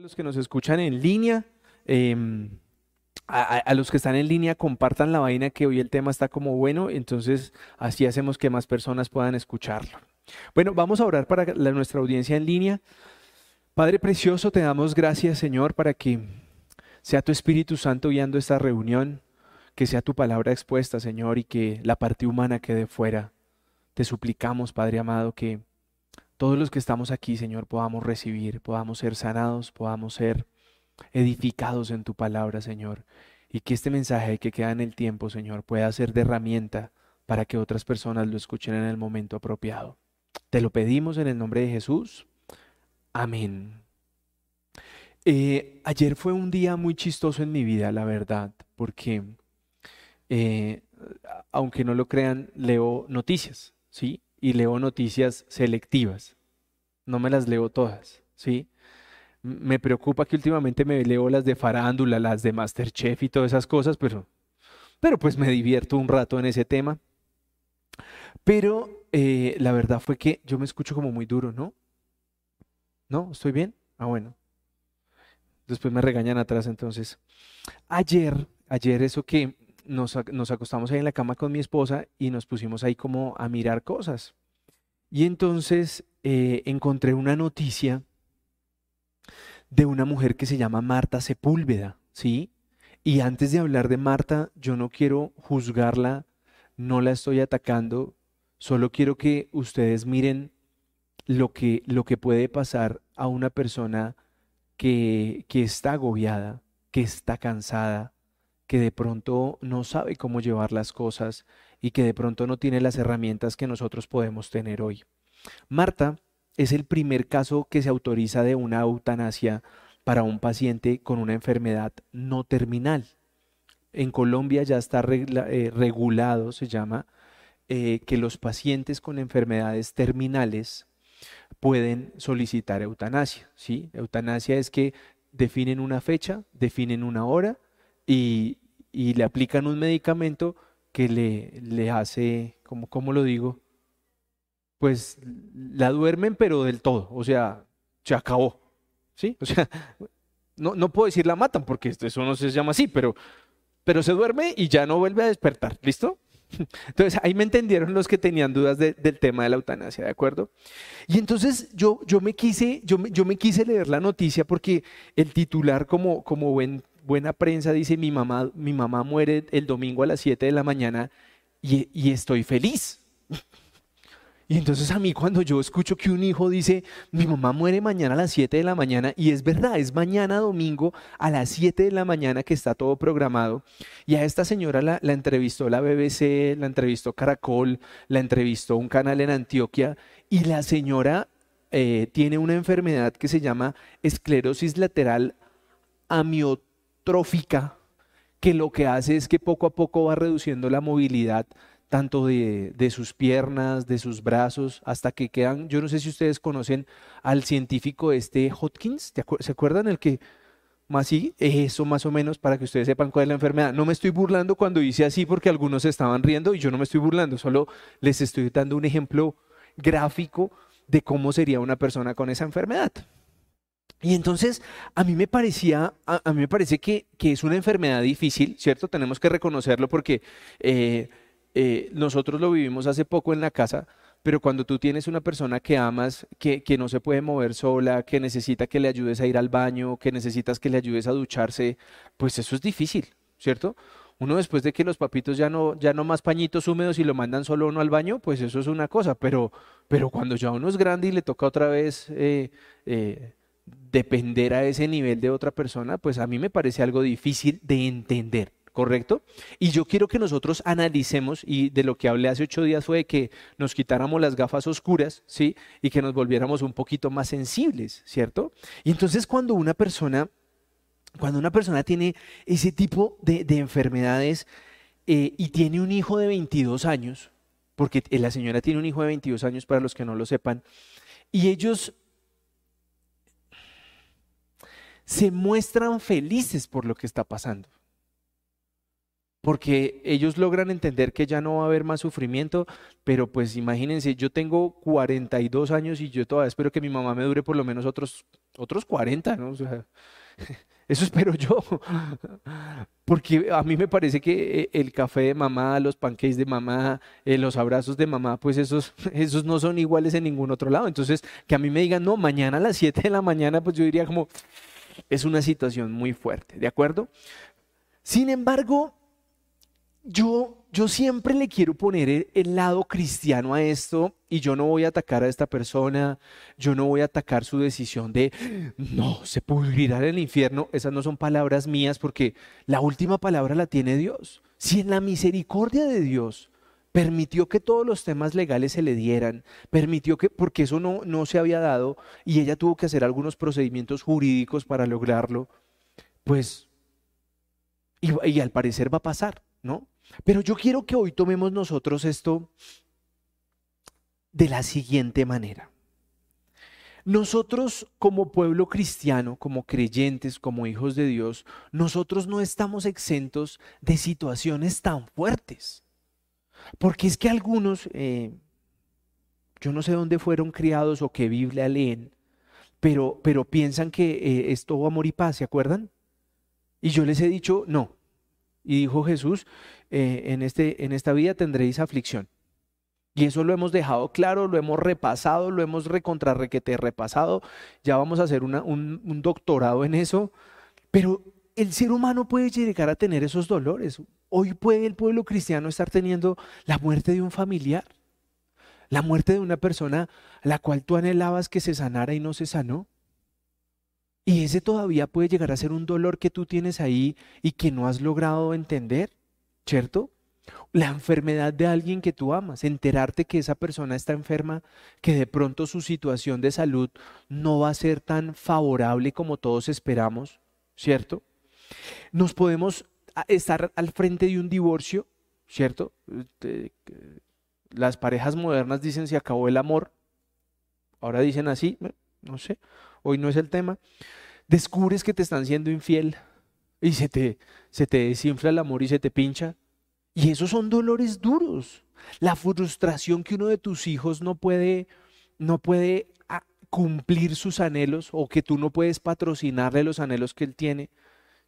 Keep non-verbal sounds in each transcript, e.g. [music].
A los que nos escuchan en línea, em, a, los que están en línea, compartan la vaina que hoy el tema está como bueno, entonces así hacemos que más personas puedan escucharlo. Bueno, vamos a orar para nuestra audiencia en línea. Padre Precioso, te damos gracias, Señor, para que sea tu Espíritu Santo guiando esta reunión, que sea tu palabra expuesta, Señor, y que la parte humana quede fuera. Te suplicamos, Padre amado, que todos los que estamos aquí, Señor, podamos recibir, podamos ser sanados, podamos ser edificados en tu palabra, Señor, y que este mensaje que queda en el tiempo, Señor, pueda ser de herramienta para que otras personas lo escuchen en el momento apropiado. Te lo pedimos en el nombre de Jesús. Amén. Eh, ayer fue un día muy chistoso en mi vida, la verdad, porque eh, aunque no lo crean, leo noticias, ¿sí? Y leo noticias selectivas. No me las leo todas, ¿sí? Me preocupa que últimamente me leo las de farándula, las de Masterchef y todas esas cosas, pero, pero pues me divierto un rato en ese tema. Pero eh, la verdad fue que yo me escucho como muy duro, ¿no? ¿No? ¿Estoy bien? Ah, bueno. Después me regañan atrás entonces. Ayer, ayer eso que nos, acostamos ahí en la cama con mi esposa y nos pusimos ahí como a mirar cosas. Y entonces eh, encontré una noticia de una mujer que se llama Marta Sepúlveda, ¿sí? Y antes de hablar de Marta, yo no quiero juzgarla, no la estoy atacando, solo quiero que ustedes miren lo que, lo que puede pasar a una persona que, que está agobiada, que está cansada, que de pronto no sabe cómo llevar las cosas y que de pronto no tiene las herramientas que nosotros podemos tener hoy. Marta es el primer caso que se autoriza de una eutanasia para un paciente con una enfermedad no terminal. En Colombia ya está eh, regulado, se llama, eh, que los pacientes con enfermedades terminales pueden solicitar eutanasia. ¿sí? Eutanasia es que definen una fecha, definen una hora y, le aplican un medicamento que le, le hace, como, ¿cómo lo digo? Pues la duermen, pero del todo, o sea, se acabó. ¿Sí? O sea, no, no puedo decir la matan porque eso no se llama así, pero, pero se duerme y ya no vuelve a despertar. ¿Listo? [laughs] Entonces ahí me entendieron los que tenían dudas del tema de la eutanasia, ¿de acuerdo? Y entonces yo, yo, me, quise, yo, yo me quise leer la noticia porque el titular, como, como buen buena prensa dice, mi mamá, mi mamá muere el domingo a las 7 de la mañana y, estoy feliz. [laughs] Y entonces a mí cuando yo escucho que un hijo dice, mi mamá muere mañana a las 7 de la mañana, y es verdad, es mañana domingo a las 7 de la mañana que está todo programado, y a esta señora la, entrevistó la BBC, la entrevistó Caracol, la entrevistó un canal en Antioquia, y la señora eh, tiene una enfermedad que se llama esclerosis lateral amiotrófica que lo que hace es que poco a poco va reduciendo la movilidad tanto de, sus piernas, de sus brazos, hasta que quedan, yo no sé si ustedes conocen al científico este Hodgkins, ¿se acuerdan el que más sí, eso más o menos para que ustedes sepan cuál es la enfermedad. No me estoy burlando cuando hice así porque algunos estaban riendo y yo no me estoy burlando, solo les estoy dando un ejemplo gráfico de cómo sería una persona con esa enfermedad. Y entonces a mí me parecía, a, mí me parece que, es una enfermedad difícil, ¿cierto? Tenemos que reconocerlo porque eh, eh, nosotros lo vivimos hace poco en la casa, pero cuando tú tienes una persona que amas, que, que, no se puede mover sola, que necesita que le ayudes a ir al baño, que necesitas que le ayudes a ducharse, pues eso es difícil, ¿cierto? Uno después de que los papitos ya no, ya no más pañitos húmedos y lo mandan solo uno al baño, pues eso es una cosa, pero, pero cuando ya uno es grande y le toca otra vez... Eh, depender a ese nivel de otra persona, pues a mí me parece algo difícil de entender. ¿Correcto? Y yo quiero que nosotros analicemos, y de lo que hablé hace ocho días fue que nos quitáramos las gafas oscuras, ¿sí? Y que nos volviéramos un poquito más sensibles, ¿cierto? Y entonces cuando una persona, cuando una persona tiene ese tipo de, enfermedades eh, y tiene un hijo de 22 años, porque la señora tiene un hijo de 22 años para los que no lo sepan, y ellos se muestran felices por lo que está pasando. porque ellos logran entender que ya no va a haber más sufrimiento, pero pues imagínense, yo tengo 42 años y yo todavía espero que mi mamá me dure por lo menos otros, otros 40, ¿no? O sea, [laughs] eso espero yo, [laughs] porque a mí me parece que eh, el café de mamá, los pancakes de mamá, eh, los abrazos de mamá, pues esos, [laughs] esos no son iguales en ningún otro lado. Entonces, que a mí me digan, no, mañana a las 7 de la mañana, pues yo diría como, es una situación muy fuerte, ¿de acuerdo? Sin embargo, yo, yo siempre le quiero poner el, lado cristiano a esto y yo no voy a atacar a esta persona, yo no voy a atacar su decisión de no, se pudrirá en el infierno. Esas no son palabras mías porque la última palabra la tiene Dios. Si en la misericordia de Dios permitió que todos los temas legales se le dieran, permitió que, porque eso no, no se había dado y ella tuvo que hacer algunos procedimientos jurídicos para lograrlo, pues, y al parecer va a pasar, ¿no? Pero yo quiero que hoy tomemos nosotros esto de la siguiente manera. Nosotros como pueblo cristiano, como creyentes, como hijos de Dios, nosotros no estamos exentos de situaciones tan fuertes. Porque es que algunos, eh, yo no sé dónde fueron criados o qué Biblia leen, pero, pero piensan que eh, es todo amor y paz, ¿se acuerdan? Y yo les he dicho, no. Y dijo Jesús, eh, en, este, en esta vida tendréis aflicción. Y eso lo hemos dejado claro, lo hemos repasado, lo hemos recontrarrequete repasado. Ya vamos a hacer un, un doctorado en eso. Pero el ser humano puede llegar a tener esos dolores. Hoy puede el pueblo cristiano estar teniendo la muerte de un familiar, la muerte de una persona a la cual tú anhelabas que se sanara y no se sanó. Y ese todavía puede llegar a ser un dolor que tú tienes ahí y que no has logrado entender. ¿cierto? La enfermedad de alguien que tú amas, enterarte que esa persona está enferma, que de pronto su situación de salud no va a ser tan favorable como todos esperamos, ¿cierto? Nos podemos estar al frente de un divorcio, ¿cierto? Las parejas modernas dicen se acabó el amor, ahora dicen así, no sé, hoy no es el tema. Descubres que te están siendo infiel y se te, se te desinfla el amor y se te pincha. Y esos son dolores duros. La frustración que uno de tus hijos no puede, no puede ah, cumplir sus anhelos o que tú no puedes patrocinarle los anhelos que él tiene.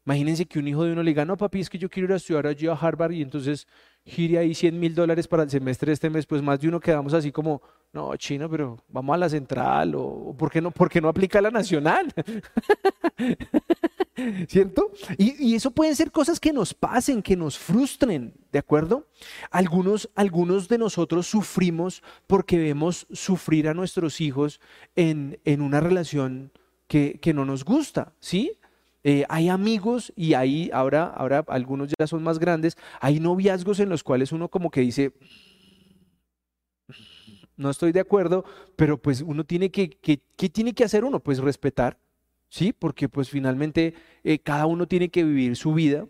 Imagínense que un hijo de uno le diga, no papi, es que yo quiero ir a estudiar allí a Harvard y entonces gire ahí 100 mil dólares para el semestre de este mes, pues más de uno quedamos así como, no, chino, pero vamos a la central o ¿por qué no, por qué no aplica la nacional? [laughs] ¿Cierto? Y, eso pueden ser cosas que nos pasen, que nos frustren, ¿de acuerdo? Algunos, algunos de nosotros sufrimos porque vemos sufrir a nuestros hijos en, una relación que, que no nos gusta, ¿sí? Eh, hay amigos y ahí ahora, ahora algunos ya son más grandes, hay noviazgos en los cuales uno como que dice, no estoy de acuerdo, pero pues uno tiene que, ¿qué tiene que hacer uno? Pues respetar, ¿sí? Porque pues finalmente eh, cada uno tiene que vivir su vida.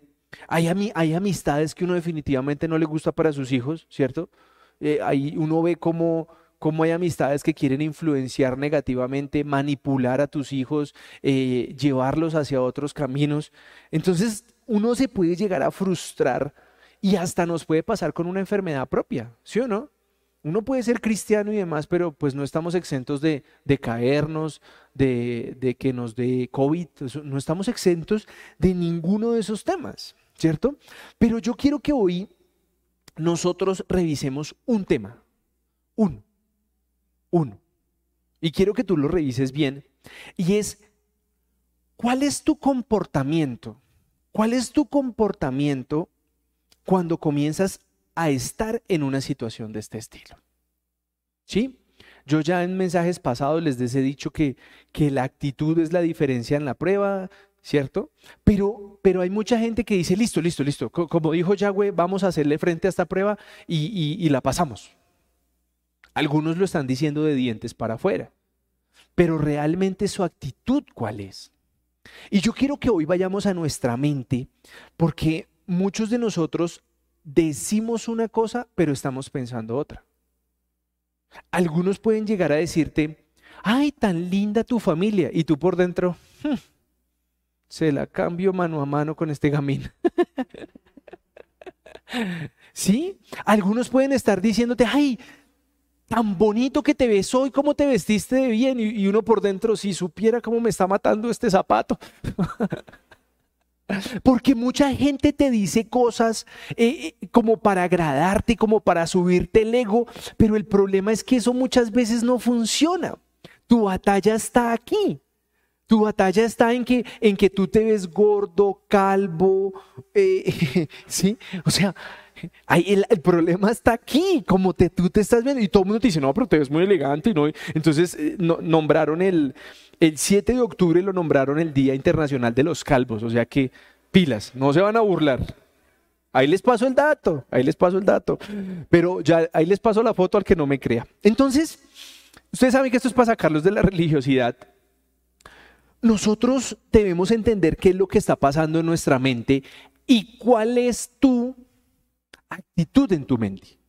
Hay, hay amistades que uno definitivamente no le gusta para sus hijos, ¿cierto? Eh, ahí uno ve cómo cómo hay amistades que quieren influenciar negativamente, manipular a tus hijos, eh, llevarlos hacia otros caminos. Entonces uno se puede llegar a frustrar y hasta nos puede pasar con una enfermedad propia, ¿sí o no? Uno puede ser cristiano y demás, pero pues no estamos exentos de, caernos, de, de, que nos dé COVID, no estamos exentos de ninguno de esos temas, ¿cierto? Pero yo quiero que hoy nosotros revisemos un tema, uno, uno. Y quiero que tú lo revises bien. Y es, ¿cuál es tu comportamiento? ¿Cuál es tu comportamiento cuando comienzas a estar en una situación de este estilo? ¿Sí? Yo ya en mensajes pasados les he dicho que, que la actitud es la diferencia en la prueba, ¿cierto? Pero, pero hay mucha gente que dice, listo, listo, listo. Como dijo Yahweh, vamos a hacerle frente a esta prueba y la pasamos. Algunos lo están diciendo de dientes para afuera, pero realmente su actitud cuál es. Y yo quiero que hoy vayamos a nuestra mente, porque muchos de nosotros decimos una cosa, pero estamos pensando otra. Algunos pueden llegar a decirte, ay, tan linda tu familia, y tú por dentro, hmm, se la cambio mano a mano con este gamín. [laughs] ¿Sí? Algunos pueden estar diciéndote, ay, tan bonito que te ves hoy, cómo te vestiste de bien. Y, uno por dentro, si supiera cómo me está matando este zapato. [laughs] Porque mucha gente te dice cosas eh, eh, como para agradarte, como para subirte el ego, pero el problema es que eso muchas veces no funciona. Tu batalla está aquí. Tu batalla está en que, en que tú te ves gordo, calvo, eh, [laughs] ¿sí? O sea, el, problema está aquí, como te, tú te estás viendo. Y todo el mundo te dice, no, pero te ves muy elegante. ¿no? Entonces eh, nombraron el, el 7 de octubre, lo nombraron el Día Internacional de los Calvos. O sea que pilas, no se van a burlar. Ahí les paso el dato, ahí les paso el dato. Pero ya ahí les paso la foto al que no me crea. Entonces, ustedes saben que esto es para sacarlos de la religiosidad. Nosotros debemos entender qué es lo que está pasando en nuestra mente y cuál es tu actitud en tu mente.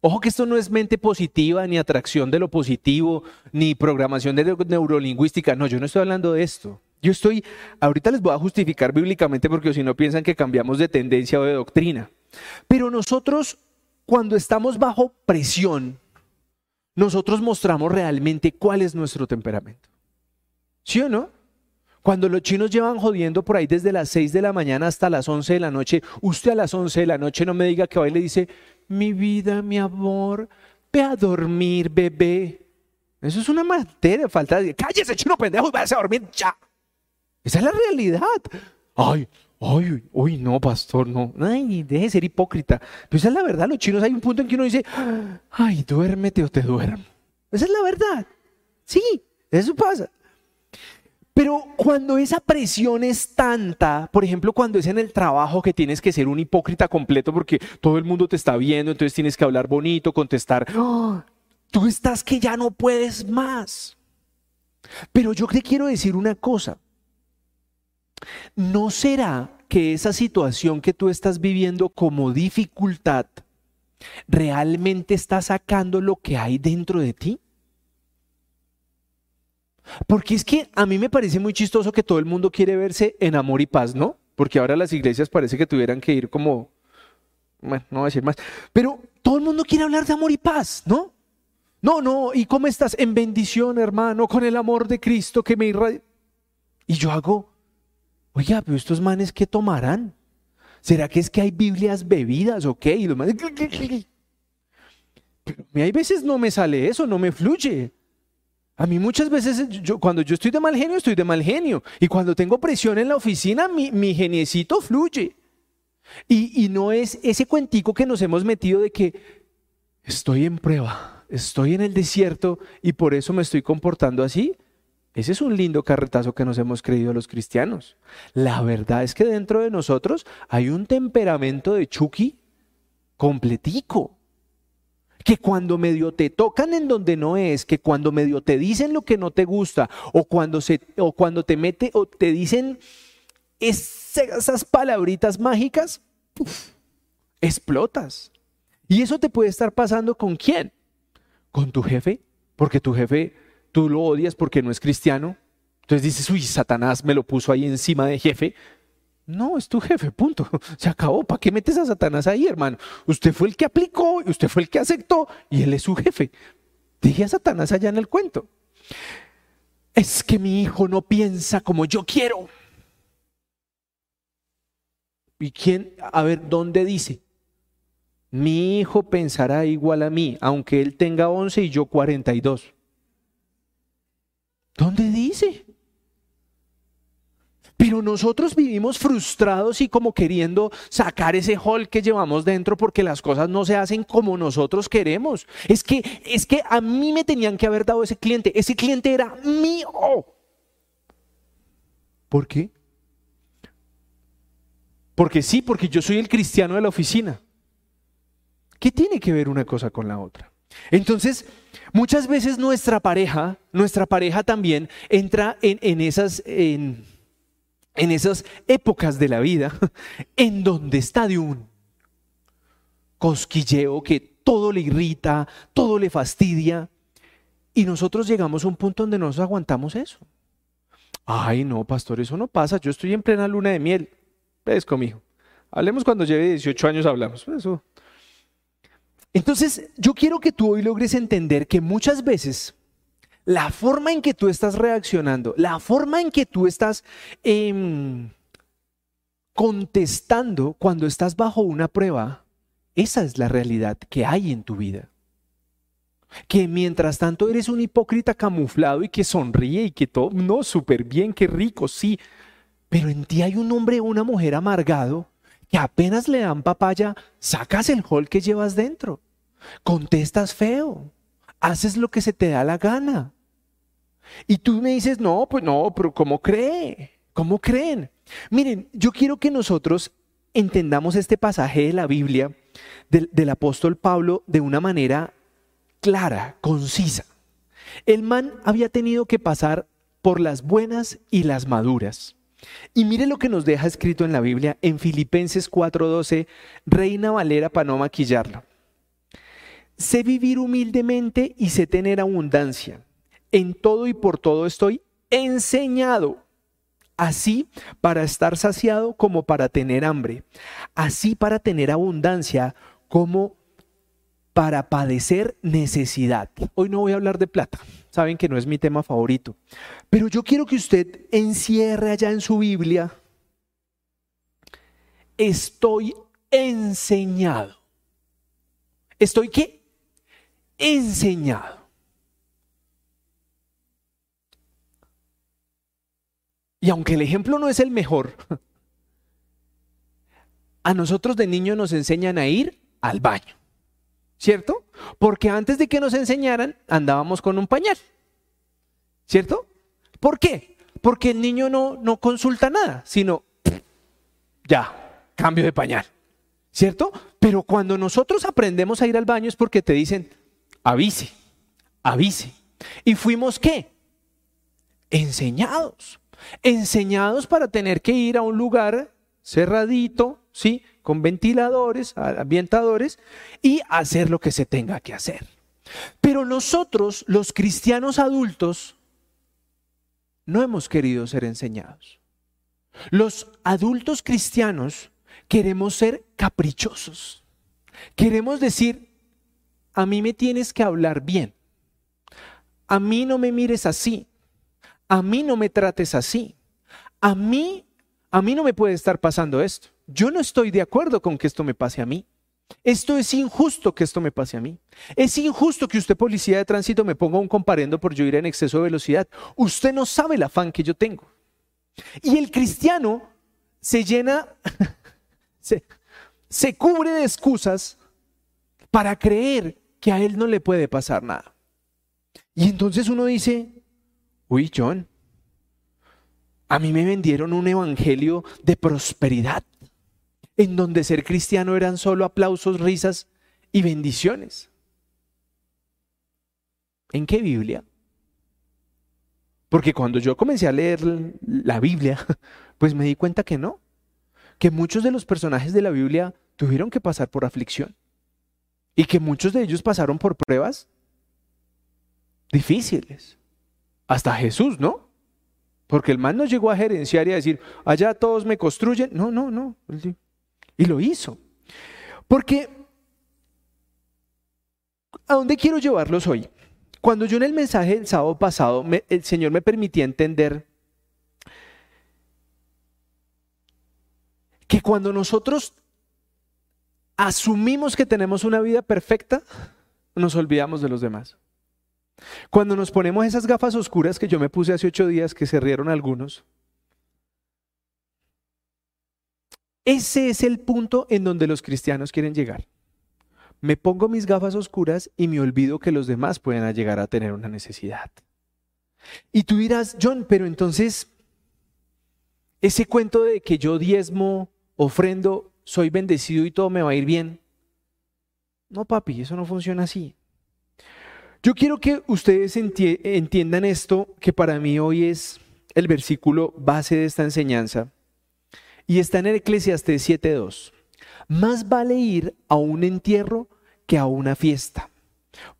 Ojo que esto no es mente positiva, ni atracción de lo positivo, ni programación de neurolingüística. No, yo no estoy hablando de esto. Yo estoy, ahorita les voy a justificar bíblicamente porque si no piensan que cambiamos de tendencia o de doctrina. Pero nosotros, cuando estamos bajo presión, nosotros mostramos realmente cuál es nuestro temperamento. ¿Sí o no? Cuando los chinos llevan jodiendo por ahí desde las 6 de la mañana hasta las 11 de la noche, usted a las 11 de la noche no me diga que va y le dice, mi vida, mi amor, ve a dormir, bebé. Eso es una materia, falta de... Cállese, chino pendejo, y váyase a dormir ya. Esa es la realidad. Ay, ay, uy, no, pastor, no. Ay, deje de ser hipócrita. Pero esa es la verdad, los chinos hay un punto en que uno dice, ay, duérmete o te duermo. Esa es la verdad. Sí, eso pasa. Pero cuando esa presión es tanta, por ejemplo, cuando es en el trabajo que tienes que ser un hipócrita completo porque todo el mundo te está viendo, entonces tienes que hablar bonito, contestar, ¡Ah! tú estás que ya no puedes más. Pero yo te quiero decir una cosa. ¿No será que esa situación que tú estás viviendo como dificultad realmente está sacando lo que hay dentro de ti? Porque es que a mí me parece muy chistoso que todo el mundo quiere verse en amor y paz, ¿no? Porque ahora las iglesias parece que tuvieran que ir como, bueno, no voy a decir más, pero todo el mundo quiere hablar de amor y paz, ¿no? No, no, ¿y cómo estás? En bendición, hermano, con el amor de Cristo que me irradia. Y yo hago, oiga, pero estos manes, ¿qué tomarán? ¿Será que es que hay Biblias bebidas o qué? Y los manes... Pero hay veces no me sale eso, no me fluye. A mí muchas veces, cuando yo estoy de mal genio, estoy de mal genio. Y cuando tengo presión en la oficina, mi, geniecito fluye. Y, y no es ese cuentico que nos hemos metido de que estoy en prueba, estoy en el desierto y por eso me estoy comportando así. Ese es un lindo carretazo que nos hemos creído los cristianos. La verdad es que dentro de nosotros hay un temperamento de Chucky completico que cuando medio te tocan en donde no es, que cuando medio te dicen lo que no te gusta, o cuando, se, o cuando te mete o te dicen esas palabritas mágicas, explotas. Y eso te puede estar pasando con quién? Con tu jefe, porque tu jefe tú lo odias porque no es cristiano. Entonces dices, uy, Satanás me lo puso ahí encima de jefe. No, es tu jefe, punto. [laughs] Se acabó. ¿Para qué metes a Satanás ahí, hermano? Usted fue el que aplicó, usted fue el que aceptó y él es su jefe. Dije a Satanás allá en el cuento. Es que mi hijo no piensa como yo quiero. ¿Y quién? A ver, ¿dónde dice? Mi hijo pensará igual a mí, aunque él tenga 11 y yo 42. ¿Dónde dice? Pero nosotros vivimos frustrados y como queriendo sacar ese hall que llevamos dentro porque las cosas no se hacen como nosotros queremos. Es que, es que a mí me tenían que haber dado ese cliente. Ese cliente era mío. ¿Por qué? Porque sí, porque yo soy el cristiano de la oficina. ¿Qué tiene que ver una cosa con la otra? Entonces, muchas veces nuestra pareja, nuestra pareja también entra en, en esas... En, en esas épocas de la vida [laughs] en donde está de un cosquilleo que todo le irrita, todo le fastidia, y nosotros llegamos a un punto donde nos aguantamos eso. Ay, no, pastor, eso no pasa. Yo estoy en plena luna de miel. Ves conmigo. Hablemos cuando lleve 18 años, hablamos. Eso. Entonces, yo quiero que tú hoy logres entender que muchas veces la forma en que tú estás reaccionando, la forma en que tú estás em, contestando cuando estás bajo una prueba, esa es la realidad que hay en tu vida. Que mientras tanto eres un hipócrita camuflado y que sonríe y que todo, no, súper bien, qué rico, sí. Pero en ti hay un hombre o una mujer amargado que apenas le dan papaya, sacas el hall que llevas dentro. Contestas feo. Haces lo que se te da la gana. Y tú me dices, no, pues no, pero ¿cómo cree? ¿Cómo creen? Miren, yo quiero que nosotros entendamos este pasaje de la Biblia del, del apóstol Pablo de una manera clara, concisa. El man había tenido que pasar por las buenas y las maduras. Y mire lo que nos deja escrito en la Biblia en Filipenses 4:12, Reina Valera para no maquillarlo. Sé vivir humildemente y sé tener abundancia. En todo y por todo estoy enseñado. Así para estar saciado como para tener hambre. Así para tener abundancia como para padecer necesidad. Hoy no voy a hablar de plata, saben que no es mi tema favorito, pero yo quiero que usted encierre allá en su Biblia, estoy enseñado. ¿Estoy qué? Enseñado. Y aunque el ejemplo no es el mejor, a nosotros de niños nos enseñan a ir al baño. ¿cierto? Porque antes de que nos enseñaran, andábamos con un pañal, ¿cierto? ¿Por qué? Porque el niño no, no consulta nada, sino, ya, cambio de pañal, ¿cierto? Pero cuando nosotros aprendemos a ir al baño es porque te dicen, avise, avise. ¿Y fuimos qué? Enseñados. Enseñados para tener que ir a un lugar cerradito, ¿sí? con ventiladores, ambientadores y hacer lo que se tenga que hacer. Pero nosotros, los cristianos adultos, no hemos querido ser enseñados. Los adultos cristianos queremos ser caprichosos. Queremos decir, a mí me tienes que hablar bien. A mí no me mires así. A mí no me trates así. A mí, a mí no me puede estar pasando esto. Yo no estoy de acuerdo con que esto me pase a mí. Esto es injusto que esto me pase a mí. Es injusto que usted, policía de tránsito, me ponga un comparendo por yo ir en exceso de velocidad. Usted no sabe el afán que yo tengo. Y el cristiano se llena, [laughs] se, se cubre de excusas para creer que a él no le puede pasar nada. Y entonces uno dice, uy, John, a mí me vendieron un evangelio de prosperidad en donde ser cristiano eran solo aplausos, risas y bendiciones. ¿En qué Biblia? Porque cuando yo comencé a leer la Biblia, [laughs] pues me di cuenta que no, que muchos de los personajes de la Biblia tuvieron que pasar por aflicción y que muchos de ellos pasaron por pruebas difíciles. Hasta Jesús, ¿no? Porque el man no llegó a gerenciar y a decir, allá todos me construyen. No, no, no. Y lo hizo. Porque, ¿a dónde quiero llevarlos hoy? Cuando yo en el mensaje del sábado pasado, el Señor me permitía entender que cuando nosotros asumimos que tenemos una vida perfecta, nos olvidamos de los demás. Cuando nos ponemos esas gafas oscuras que yo me puse hace ocho días, que se rieron algunos, Ese es el punto en donde los cristianos quieren llegar. Me pongo mis gafas oscuras y me olvido que los demás pueden llegar a tener una necesidad. Y tú dirás, John, pero entonces, ese cuento de que yo diezmo, ofrendo, soy bendecido y todo me va a ir bien. No, papi, eso no funciona así. Yo quiero que ustedes entiendan esto, que para mí hoy es el versículo base de esta enseñanza. Y está en el Eclesiastes 7.2. Más vale ir a un entierro que a una fiesta,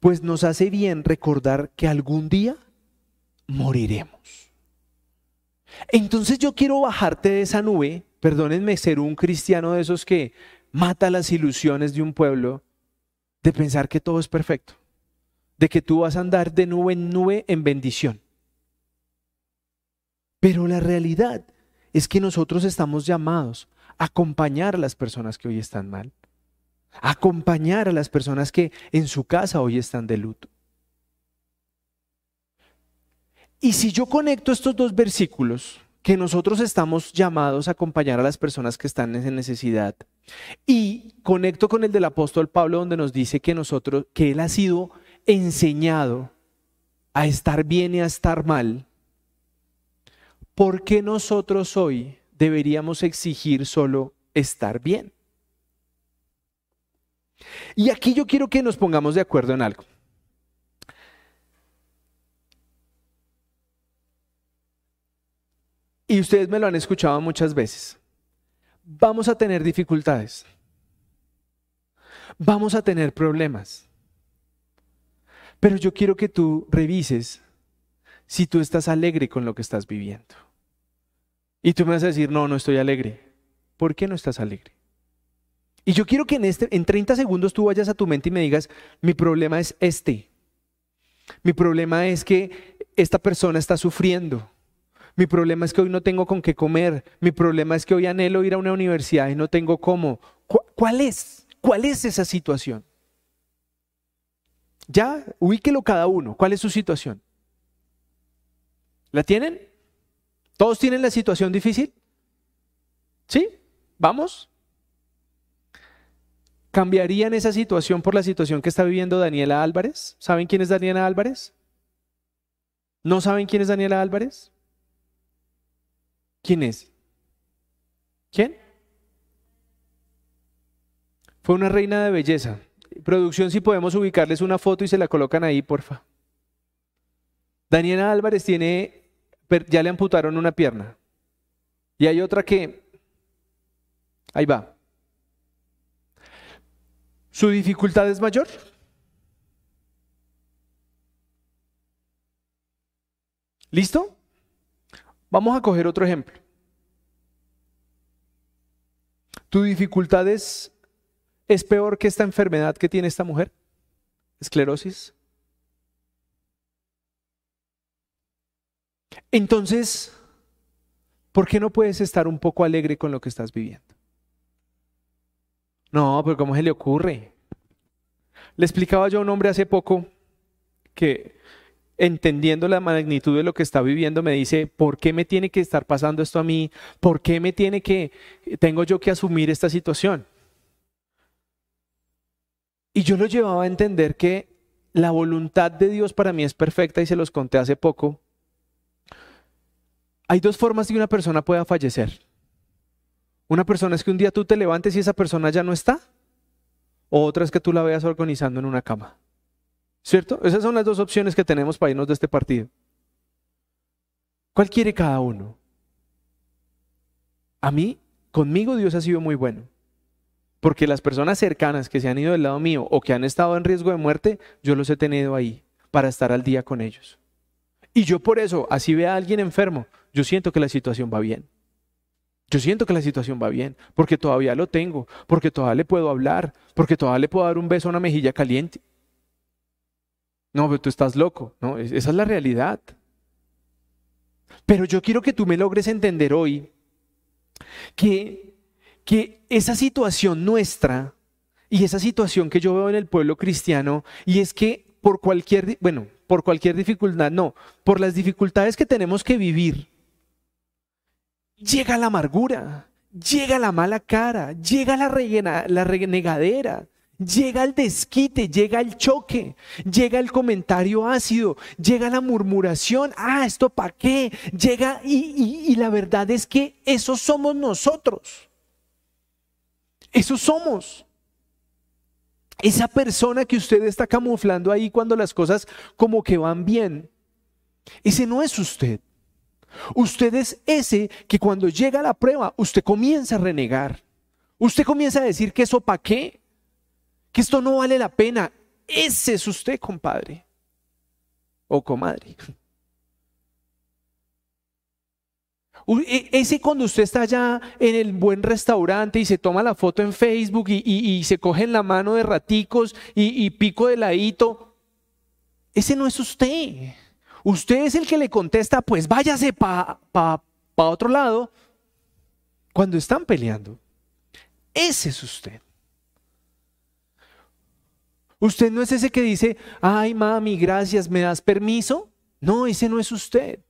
pues nos hace bien recordar que algún día moriremos. Entonces yo quiero bajarte de esa nube, perdónenme, ser un cristiano de esos que mata las ilusiones de un pueblo de pensar que todo es perfecto, de que tú vas a andar de nube en nube en bendición. Pero la realidad es que nosotros estamos llamados a acompañar a las personas que hoy están mal, a acompañar a las personas que en su casa hoy están de luto. Y si yo conecto estos dos versículos, que nosotros estamos llamados a acompañar a las personas que están en necesidad, y conecto con el del apóstol Pablo donde nos dice que nosotros que él ha sido enseñado a estar bien y a estar mal. ¿Por qué nosotros hoy deberíamos exigir solo estar bien? Y aquí yo quiero que nos pongamos de acuerdo en algo. Y ustedes me lo han escuchado muchas veces. Vamos a tener dificultades. Vamos a tener problemas. Pero yo quiero que tú revises si tú estás alegre con lo que estás viviendo. Y tú me vas a decir, no, no estoy alegre. ¿Por qué no estás alegre? Y yo quiero que en, este, en 30 segundos tú vayas a tu mente y me digas, mi problema es este. Mi problema es que esta persona está sufriendo. Mi problema es que hoy no tengo con qué comer. Mi problema es que hoy anhelo ir a una universidad y no tengo cómo. ¿Cuál es? ¿Cuál es esa situación? Ya, ubíquelo cada uno. ¿Cuál es su situación? ¿La tienen? ¿Todos tienen la situación difícil? ¿Sí? ¿Vamos? ¿Cambiarían esa situación por la situación que está viviendo Daniela Álvarez? ¿Saben quién es Daniela Álvarez? ¿No saben quién es Daniela Álvarez? ¿Quién es? ¿Quién? Fue una reina de belleza. Producción, si podemos ubicarles una foto y se la colocan ahí, porfa. Daniela Álvarez tiene, ya le amputaron una pierna. Y hay otra que, ahí va. ¿Su dificultad es mayor? ¿Listo? Vamos a coger otro ejemplo. ¿Tu dificultad es, es peor que esta enfermedad que tiene esta mujer? Esclerosis. Entonces, ¿por qué no puedes estar un poco alegre con lo que estás viviendo? No, pero ¿cómo se le ocurre? Le explicaba yo a un hombre hace poco que entendiendo la magnitud de lo que está viviendo, me dice, ¿por qué me tiene que estar pasando esto a mí? ¿Por qué me tiene que, tengo yo que asumir esta situación? Y yo lo llevaba a entender que la voluntad de Dios para mí es perfecta y se los conté hace poco. Hay dos formas de que una persona pueda fallecer. Una persona es que un día tú te levantes y esa persona ya no está. O otra es que tú la veas organizando en una cama. ¿Cierto? Esas son las dos opciones que tenemos para irnos de este partido. ¿Cuál quiere cada uno? A mí, conmigo Dios ha sido muy bueno. Porque las personas cercanas que se han ido del lado mío o que han estado en riesgo de muerte, yo los he tenido ahí para estar al día con ellos. Y yo por eso, así vea a alguien enfermo, yo siento que la situación va bien. Yo siento que la situación va bien, porque todavía lo tengo, porque todavía le puedo hablar, porque todavía le puedo dar un beso a una mejilla caliente. No, pero tú estás loco. No, esa es la realidad. Pero yo quiero que tú me logres entender hoy que, que esa situación nuestra y esa situación que yo veo en el pueblo cristiano, y es que por cualquier, bueno, por cualquier dificultad, no, por las dificultades que tenemos que vivir, llega la amargura, llega la mala cara, llega la, la renegadera, Llega el desquite, llega el choque, llega el comentario ácido, llega la murmuración, ah, esto para qué, llega y, y, la verdad es que eso somos nosotros. Eso somos. Esa persona que usted está camuflando ahí cuando las cosas como que van bien, ese no es usted. Usted es ese que cuando llega la prueba, usted comienza a renegar. Usted comienza a decir que eso para qué que esto no vale la pena. Ese es usted, compadre o comadre. Ese cuando usted está allá en el buen restaurante y se toma la foto en Facebook y, se coge en la mano de raticos y, pico de ladito, ese no es usted. Usted es el que le contesta, pues váyase para pa, pa otro lado cuando están peleando. Ese es usted. Usted no es ese que dice, ay mami, gracias, ¿me das permiso? No, ese no es usted.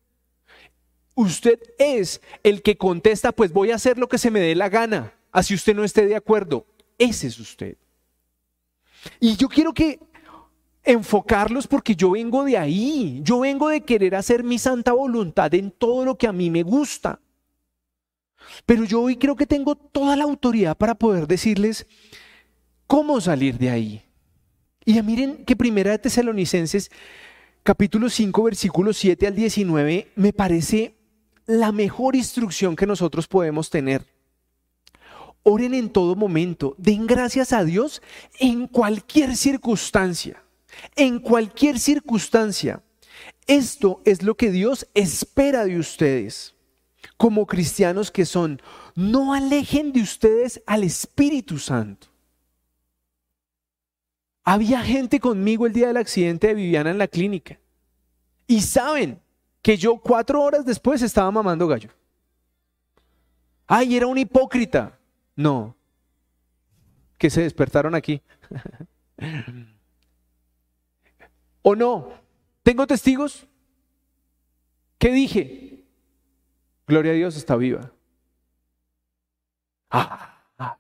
Usted es el que contesta, pues voy a hacer lo que se me dé la gana, así usted no esté de acuerdo. Ese es usted. Y yo quiero que enfocarlos porque yo vengo de ahí, yo vengo de querer hacer mi santa voluntad en todo lo que a mí me gusta. Pero yo hoy creo que tengo toda la autoridad para poder decirles cómo salir de ahí. Y miren que Primera de Tesalonicenses, capítulo 5, versículo 7 al 19, me parece la mejor instrucción que nosotros podemos tener. Oren en todo momento, den gracias a Dios en cualquier circunstancia, en cualquier circunstancia. Esto es lo que Dios espera de ustedes, como cristianos que son. No alejen de ustedes al Espíritu Santo. Había gente conmigo el día del accidente de Viviana en la clínica. Y saben, que yo cuatro horas después estaba mamando gallo. Ay, era un hipócrita. No. Que se despertaron aquí. [laughs] ¿O no? ¿Tengo testigos? ¿Qué dije? Gloria a Dios está viva. Ah, ah,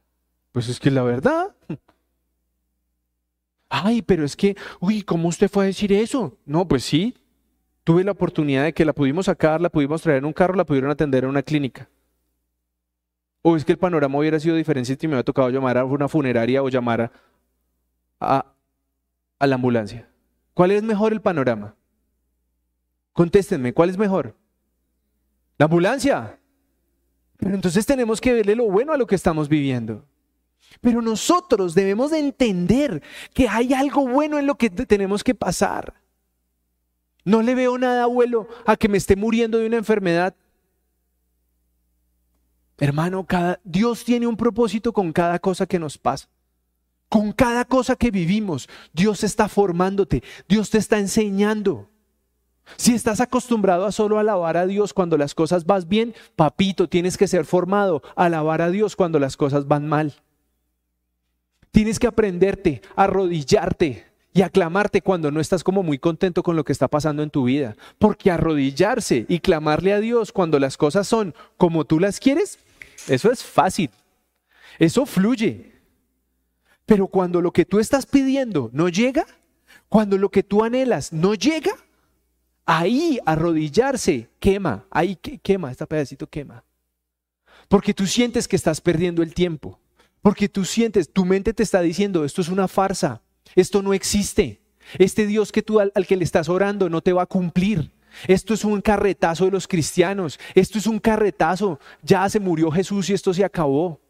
pues es que la verdad. [laughs] Ay, pero es que, uy, ¿cómo usted fue a decir eso? No, pues sí, tuve la oportunidad de que la pudimos sacar, la pudimos traer en un carro, la pudieron atender en una clínica. O es que el panorama hubiera sido diferente si me hubiera tocado llamar a una funeraria o llamar a, a la ambulancia. ¿Cuál es mejor el panorama? Contéstenme, ¿cuál es mejor? La ambulancia. Pero entonces tenemos que verle lo bueno a lo que estamos viviendo. Pero nosotros debemos de entender que hay algo bueno en lo que tenemos que pasar. No le veo nada, abuelo, a que me esté muriendo de una enfermedad. Hermano, Dios tiene un propósito con cada cosa que nos pasa. Con cada cosa que vivimos, Dios está formándote, Dios te está enseñando. Si estás acostumbrado a solo alabar a Dios cuando las cosas van bien, papito, tienes que ser formado a alabar a Dios cuando las cosas van mal. Tienes que aprenderte, arrodillarte, y aclamarte cuando no estás como muy contento con lo que está pasando en tu vida. Porque arrodillarse y clamarle a Dios cuando las cosas son como tú las quieres, eso es fácil. Eso fluye. Pero cuando lo que tú estás pidiendo no llega, cuando lo que tú anhelas no llega, ahí arrodillarse quema, ahí quema, este pedacito quema. Porque tú sientes que estás perdiendo el tiempo. Porque tú sientes, tu mente te está diciendo, esto es una farsa, esto no existe. Este Dios que tú al, que le estás orando no te va a cumplir. Esto es un carretazo de los cristianos. Esto es un carretazo. Ya se murió Jesús y esto se acabó.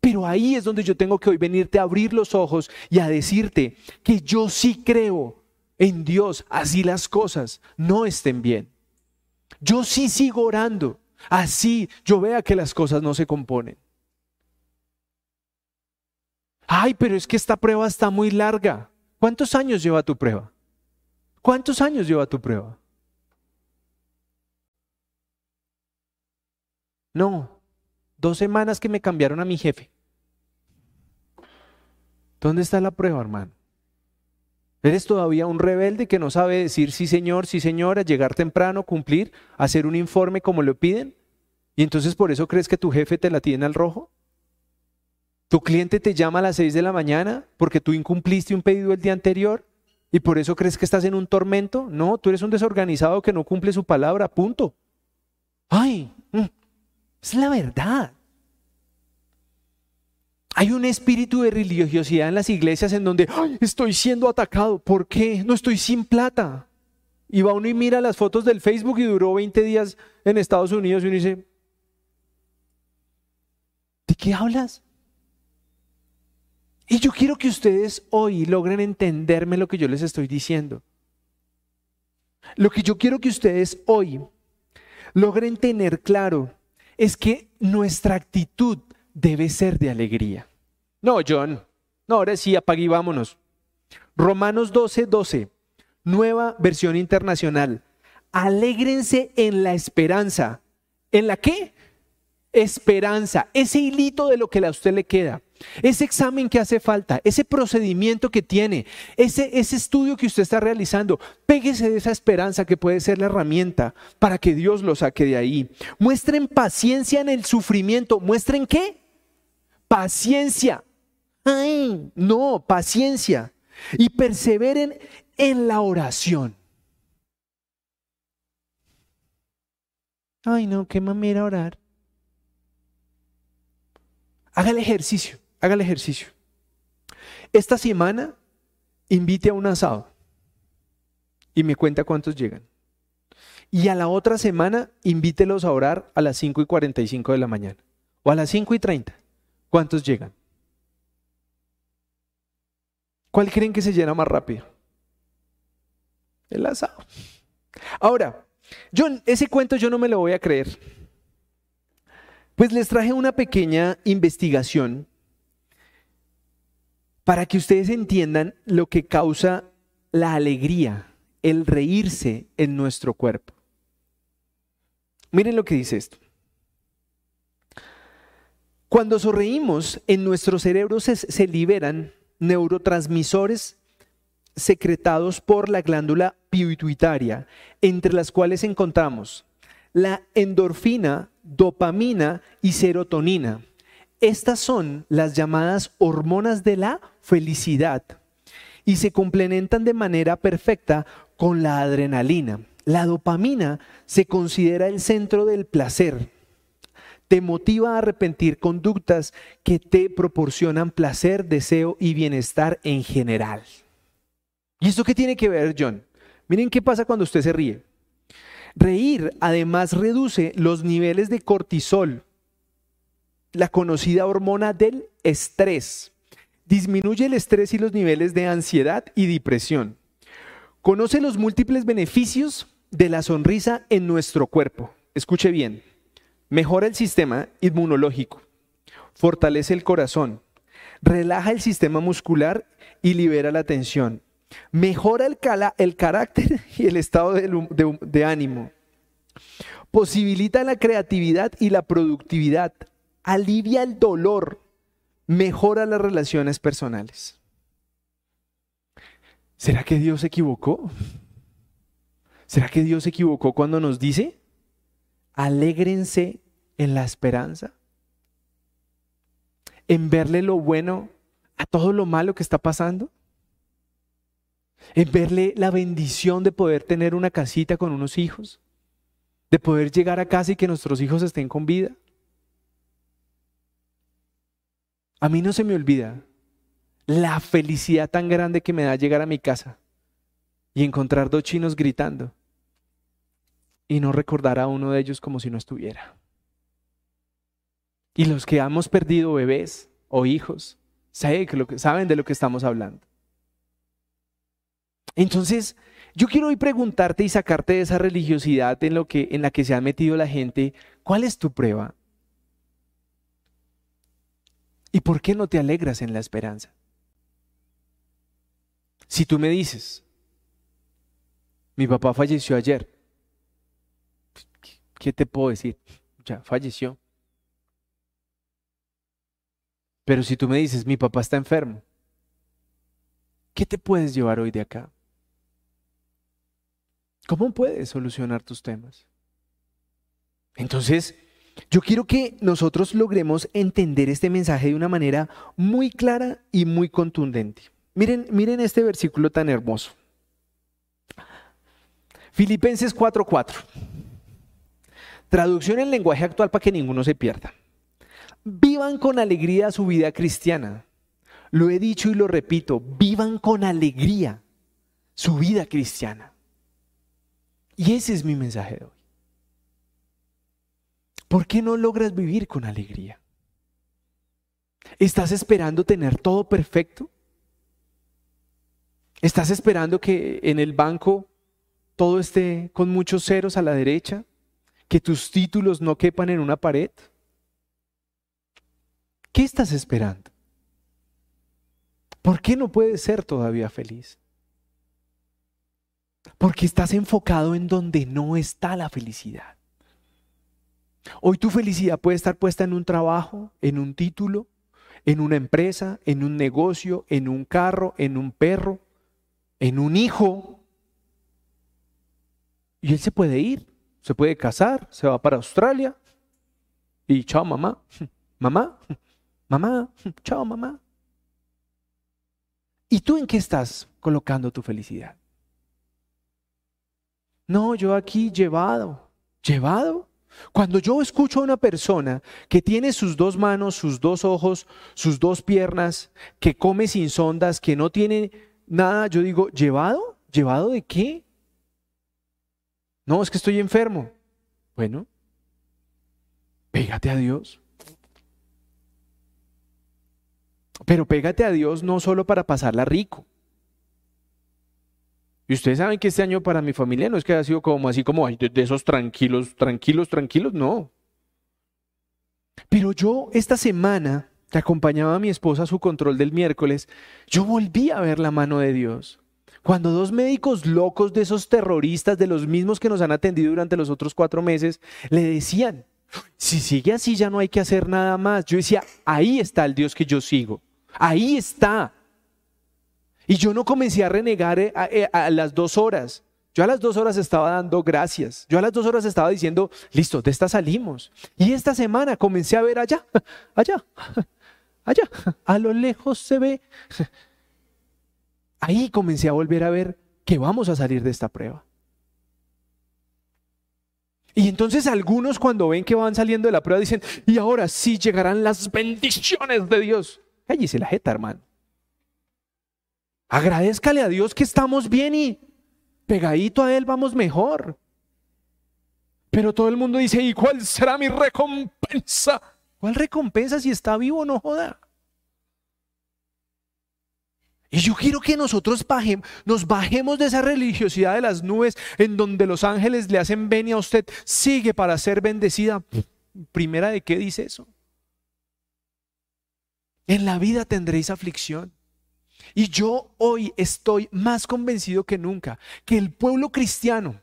Pero ahí es donde yo tengo que hoy venirte a abrir los ojos y a decirte que yo sí creo en Dios, así las cosas no estén bien. Yo sí sigo orando, así yo vea que las cosas no se componen. Ay, pero es que esta prueba está muy larga. ¿Cuántos años lleva tu prueba? ¿Cuántos años lleva tu prueba? No, dos semanas que me cambiaron a mi jefe. ¿Dónde está la prueba, hermano? ¿Eres todavía un rebelde que no sabe decir sí señor, sí señora, llegar temprano, cumplir, hacer un informe como lo piden? ¿Y entonces por eso crees que tu jefe te la tiene al rojo? Tu cliente te llama a las 6 de la mañana porque tú incumpliste un pedido el día anterior y por eso crees que estás en un tormento. No, tú eres un desorganizado que no cumple su palabra, punto. Ay, mm, es la verdad. Hay un espíritu de religiosidad en las iglesias en donde estoy siendo atacado. ¿Por qué? No estoy sin plata. Y va uno y mira las fotos del Facebook y duró 20 días en Estados Unidos y uno dice, ¿de qué hablas? Y yo quiero que ustedes hoy logren entenderme lo que yo les estoy diciendo. Lo que yo quiero que ustedes hoy logren tener claro es que nuestra actitud debe ser de alegría. No, John, no, ahora sí, apague y vámonos. Romanos 12, 12, nueva versión internacional. Alégrense en la esperanza. ¿En la qué? Esperanza, ese hilito de lo que a usted le queda, ese examen que hace falta, ese procedimiento que tiene, ese, ese estudio que usted está realizando, péguese de esa esperanza que puede ser la herramienta para que Dios lo saque de ahí. Muestren paciencia en el sufrimiento. ¿Muestren qué? Paciencia. Ay, no, paciencia. Y perseveren en la oración. Ay, no, qué mamera orar. Haga el ejercicio, haga el ejercicio. Esta semana invite a un asado y me cuenta cuántos llegan. Y a la otra semana invítelos a orar a las 5 y 45 de la mañana o a las 5 y 30. ¿Cuántos llegan? ¿Cuál creen que se llena más rápido? El asado. Ahora, yo ese cuento yo no me lo voy a creer. Pues les traje una pequeña investigación para que ustedes entiendan lo que causa la alegría, el reírse en nuestro cuerpo. Miren lo que dice esto. Cuando sonreímos, en nuestro cerebro se, se liberan neurotransmisores secretados por la glándula pituitaria, entre las cuales encontramos la endorfina, dopamina y serotonina. Estas son las llamadas hormonas de la felicidad y se complementan de manera perfecta con la adrenalina. La dopamina se considera el centro del placer. Te motiva a arrepentir conductas que te proporcionan placer, deseo y bienestar en general. ¿Y esto qué tiene que ver, John? Miren qué pasa cuando usted se ríe. Reír además reduce los niveles de cortisol, la conocida hormona del estrés. Disminuye el estrés y los niveles de ansiedad y depresión. Conoce los múltiples beneficios de la sonrisa en nuestro cuerpo. Escuche bien. Mejora el sistema inmunológico, fortalece el corazón, relaja el sistema muscular y libera la tensión mejora el, carácter [laughs] y el estado de ánimo, posibilita la creatividad y la productividad, alivia el dolor, mejora las relaciones personales. ¿Será que Dios se equivocó? ¿Será que Dios se equivocó cuando nos dice, alégrense en la esperanza? En verle lo bueno a todo lo malo que está pasando en verle la bendición de poder tener una casita con unos hijos, de poder llegar a casa y que nuestros hijos estén con vida. A mí no se me olvida la felicidad tan grande que me da llegar a mi casa y encontrar dos chinos gritando y no recordar a uno de ellos como si no estuviera. Y los que hemos perdido bebés o hijos, saben de lo que estamos hablando. Entonces, yo quiero hoy preguntarte y sacarte de esa religiosidad en, lo que, en la que se ha metido la gente. ¿Cuál es tu prueba? ¿Y por qué no te alegras en la esperanza? Si tú me dices, mi papá falleció ayer, ¿qué te puedo decir? Ya falleció. Pero si tú me dices, mi papá está enfermo, ¿qué te puedes llevar hoy de acá? ¿Cómo puedes solucionar tus temas? Entonces, yo quiero que nosotros logremos entender este mensaje de una manera muy clara y muy contundente. Miren, miren este versículo tan hermoso. Filipenses 4:4. Traducción en lenguaje actual para que ninguno se pierda. Vivan con alegría su vida cristiana. Lo he dicho y lo repito, vivan con alegría su vida cristiana. Y ese es mi mensaje de hoy. ¿Por qué no logras vivir con alegría? ¿Estás esperando tener todo perfecto? ¿Estás esperando que en el banco todo esté con muchos ceros a la derecha? que tus títulos no quepan en una pared? ¿Qué estás esperando? ¿Por qué no puedes ser todavía feliz? Porque estás enfocado en donde no está la felicidad. Hoy tu felicidad puede estar puesta en un trabajo, en un título, en una empresa, en un negocio, en un carro, en un perro, en un hijo. Y él se puede ir, se puede casar, se va para Australia. Y chao mamá, [laughs] mamá, [laughs] mamá, [laughs] chao mamá. ¿Y tú en qué estás colocando tu felicidad? No, yo aquí llevado, llevado. Cuando yo escucho a una persona que tiene sus dos manos, sus dos ojos, sus dos piernas, que come sin sondas, que no tiene nada, yo digo, ¿llevado? ¿Llevado de qué? No, es que estoy enfermo. Bueno, pégate a Dios. Pero pégate a Dios no solo para pasarla rico. Y ustedes saben que este año para mi familia no es que haya sido como así como de, esos tranquilos, tranquilos, tranquilos, no. Pero yo esta semana que acompañaba a mi esposa a su control del miércoles, yo volví a ver la mano de Dios. Cuando dos médicos locos de esos terroristas, de los mismos que nos han atendido durante los otros cuatro meses, le decían, si sigue así ya no hay que hacer nada más. Yo decía, ahí está el Dios que yo sigo. Ahí está. Y yo no comencé a renegar eh, eh, a, las dos horas. Yo a las dos horas estaba dando gracias. Yo a las dos horas estaba diciendo, listo, de esta salimos. Y esta semana comencé a ver allá, [laughs] allá, [laughs] allá, [laughs] a lo lejos se ve. Ahí comencé a volver a ver que vamos a salir de esta prueba. Y entonces algunos cuando ven que van saliendo de la prueba dicen, y ahora sí llegarán las bendiciones de Dios. Cállese la jeta, hermano. Agradezcale a Dios que estamos bien y pegadito a Él vamos mejor. Pero todo el mundo dice, ¿y cuál será mi recompensa? ¿Cuál recompensa si está vivo no joda? Y yo quiero que nosotros nos bajemos de esa religiosidad de las nubes en donde los ángeles le hacen venia a usted, sigue para ser bendecida. Primera de qué dice eso. En la vida tendréis aflicción. Y yo hoy estoy más convencido que nunca que el pueblo cristiano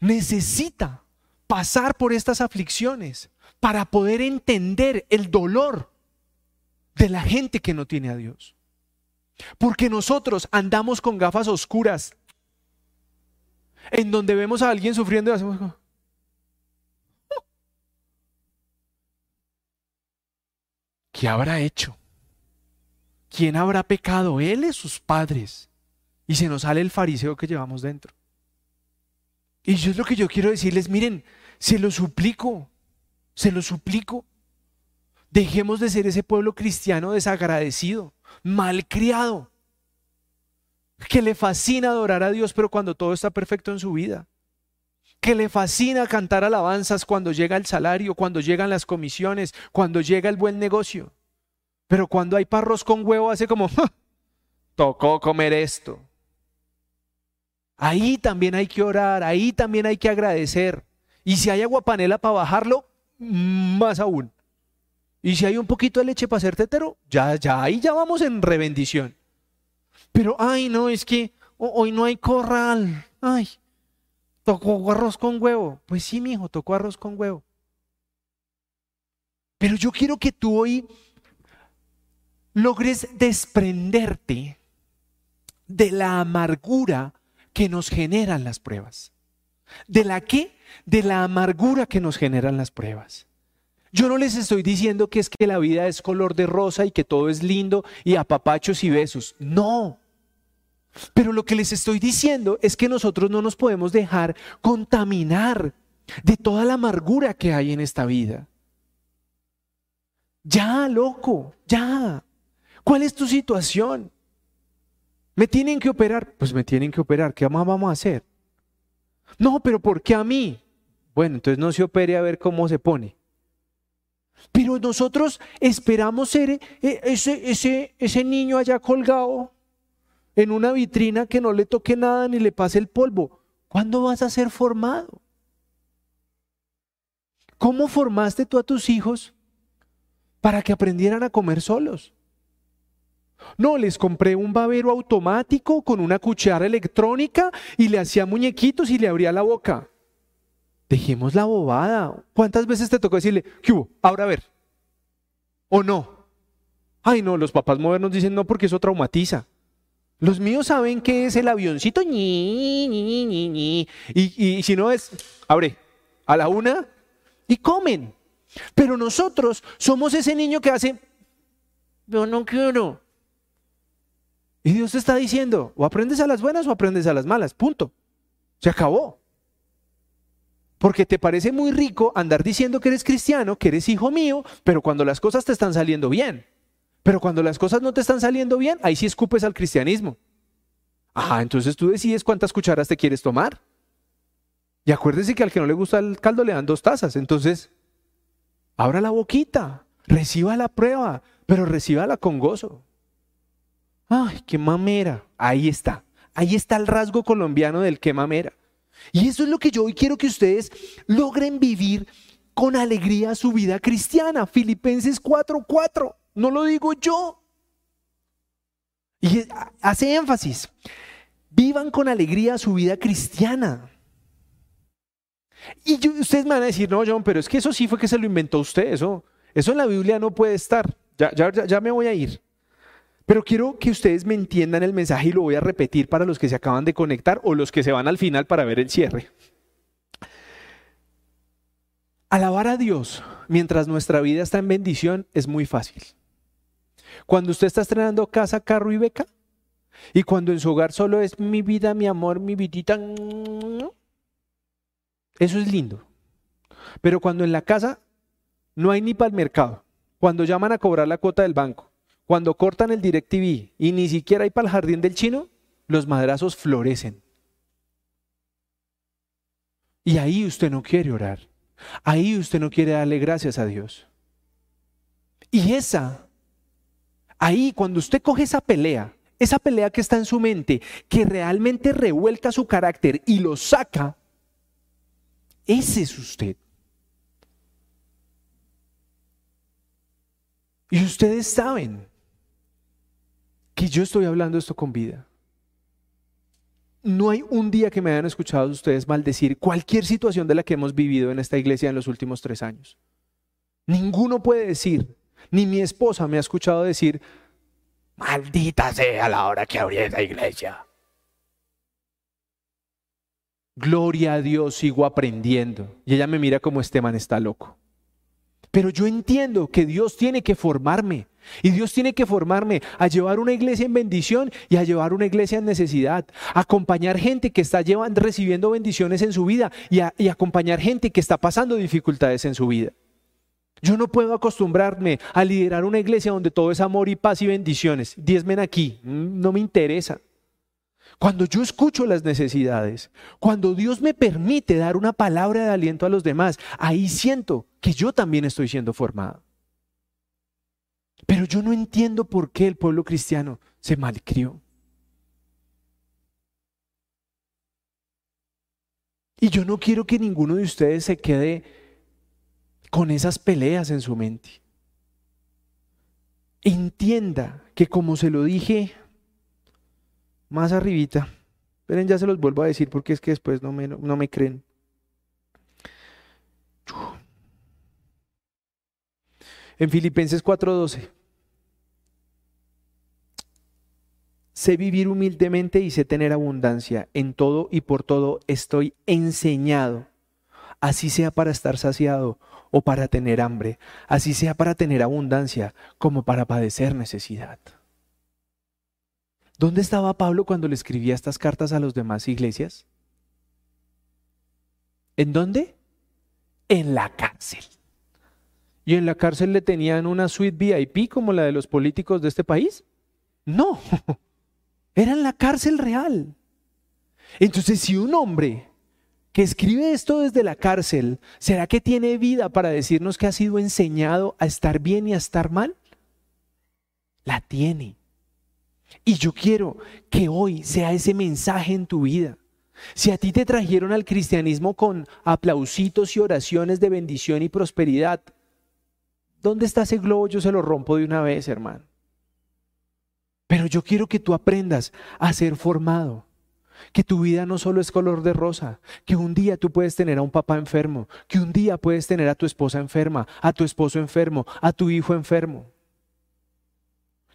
necesita pasar por estas aflicciones para poder entender el dolor de la gente que no tiene a Dios. Porque nosotros andamos con gafas oscuras en donde vemos a alguien sufriendo y hacemos ¿Qué habrá hecho? ¿Quién habrá pecado? Él y sus padres. Y se nos sale el fariseo que llevamos dentro. Y yo es lo que yo quiero decirles, miren, se lo suplico, se lo suplico. Dejemos de ser ese pueblo cristiano desagradecido, malcriado, que le fascina adorar a Dios, pero cuando todo está perfecto en su vida. Que le fascina cantar alabanzas cuando llega el salario, cuando llegan las comisiones, cuando llega el buen negocio. Pero cuando hay parros con huevo hace como, tocó comer esto. Ahí también hay que orar, ahí también hay que agradecer. Y si hay agua panela para bajarlo, más aún. Y si hay un poquito de leche para hacer tetero, ya, ya, ahí ya vamos en rebendición. Pero, ay, no, es que hoy no hay corral. Ay, tocó arroz con huevo. Pues sí, mi hijo, tocó arroz con huevo. Pero yo quiero que tú hoy logres desprenderte de la amargura que nos generan las pruebas. ¿De la qué? De la amargura que nos generan las pruebas. Yo no les estoy diciendo que es que la vida es color de rosa y que todo es lindo y apapachos y besos. No. Pero lo que les estoy diciendo es que nosotros no nos podemos dejar contaminar de toda la amargura que hay en esta vida. Ya, loco, ya. ¿Cuál es tu situación? ¿Me tienen que operar? Pues me tienen que operar. ¿Qué más vamos a hacer? No, pero ¿por qué a mí? Bueno, entonces no se opere a ver cómo se pone. Pero nosotros esperamos ser eh, ese, ese, ese niño allá colgado en una vitrina que no le toque nada ni le pase el polvo. ¿Cuándo vas a ser formado? ¿Cómo formaste tú a tus hijos para que aprendieran a comer solos? No, les compré un babero automático con una cuchara electrónica y le hacía muñequitos y le abría la boca. Dejemos la bobada. ¿Cuántas veces te tocó decirle, ¿qué hubo? Ahora a ver. ¿O no? Ay, no, los papás modernos dicen no porque eso traumatiza. Los míos saben que es el avioncito, ñi, ñi, ñi, ñi. Y, y si no es, abre, a la una y comen. Pero nosotros somos ese niño que hace, yo no quiero. Y Dios te está diciendo, o aprendes a las buenas o aprendes a las malas, punto. Se acabó. Porque te parece muy rico andar diciendo que eres cristiano, que eres hijo mío, pero cuando las cosas te están saliendo bien. Pero cuando las cosas no te están saliendo bien, ahí sí escupes al cristianismo. Ajá, entonces tú decides cuántas cucharas te quieres tomar. Y acuérdese que al que no le gusta el caldo le dan dos tazas. Entonces, abra la boquita, reciba la prueba, pero recíbala con gozo. Ay, qué mamera. Ahí está. Ahí está el rasgo colombiano del qué mamera. Y eso es lo que yo hoy quiero que ustedes logren vivir con alegría su vida cristiana. Filipenses 4:4. No lo digo yo. Y hace énfasis. Vivan con alegría su vida cristiana. Y ustedes me van a decir, no, John, pero es que eso sí fue que se lo inventó usted. Eso, eso en la Biblia no puede estar. Ya, ya, ya me voy a ir. Pero quiero que ustedes me entiendan el mensaje y lo voy a repetir para los que se acaban de conectar o los que se van al final para ver el cierre. Alabar a Dios mientras nuestra vida está en bendición es muy fácil. Cuando usted está estrenando casa, carro y beca, y cuando en su hogar solo es mi vida, mi amor, mi vidita, eso es lindo. Pero cuando en la casa no hay ni para el mercado, cuando llaman a cobrar la cuota del banco, cuando cortan el DirecTV y ni siquiera hay para el jardín del chino, los madrazos florecen. Y ahí usted no quiere orar. Ahí usted no quiere darle gracias a Dios. Y esa, ahí cuando usted coge esa pelea, esa pelea que está en su mente, que realmente revuelca su carácter y lo saca, ese es usted. Y ustedes saben que yo estoy hablando esto con vida. No hay un día que me hayan escuchado ustedes maldecir cualquier situación de la que hemos vivido en esta iglesia en los últimos tres años. Ninguno puede decir, ni mi esposa me ha escuchado decir, maldita sea la hora que abrí esa iglesia. Gloria a Dios, sigo aprendiendo. Y ella me mira como este man está loco. Pero yo entiendo que Dios tiene que formarme. Y Dios tiene que formarme a llevar una iglesia en bendición y a llevar una iglesia en necesidad. acompañar gente que está recibiendo bendiciones en su vida y, y acompañar gente que está pasando dificultades en su vida. Yo no puedo acostumbrarme a liderar una iglesia donde todo es amor y paz y bendiciones. Diezmen aquí, mm, no me interesa. Cuando yo escucho las necesidades, cuando Dios me permite dar una palabra de aliento a los demás, ahí siento que yo también estoy siendo formado. Pero yo no entiendo por qué el pueblo cristiano se malcrió. Y yo no quiero que ninguno de ustedes se quede con esas peleas en su mente. Entienda que como se lo dije más arribita, esperen, ya se los vuelvo a decir porque es que después no me, no me creen. En Filipenses 4:12. Sé vivir humildemente y sé tener abundancia. En todo y por todo estoy enseñado. Así sea para estar saciado o para tener hambre. Así sea para tener abundancia como para padecer necesidad. ¿Dónde estaba Pablo cuando le escribía estas cartas a las demás iglesias? ¿En dónde? En la cárcel. ¿Y en la cárcel le tenían una suite VIP como la de los políticos de este país? No, [laughs] era en la cárcel real. Entonces, si un hombre que escribe esto desde la cárcel, ¿será que tiene vida para decirnos que ha sido enseñado a estar bien y a estar mal? La tiene. Y yo quiero que hoy sea ese mensaje en tu vida. Si a ti te trajeron al cristianismo con aplausitos y oraciones de bendición y prosperidad, ¿dónde está ese globo? Yo se lo rompo de una vez, hermano. Pero yo quiero que tú aprendas a ser formado. Que tu vida no solo es color de rosa, que un día tú puedes tener a un papá enfermo, que un día puedes tener a tu esposa enferma, a tu esposo enfermo, a tu hijo enfermo,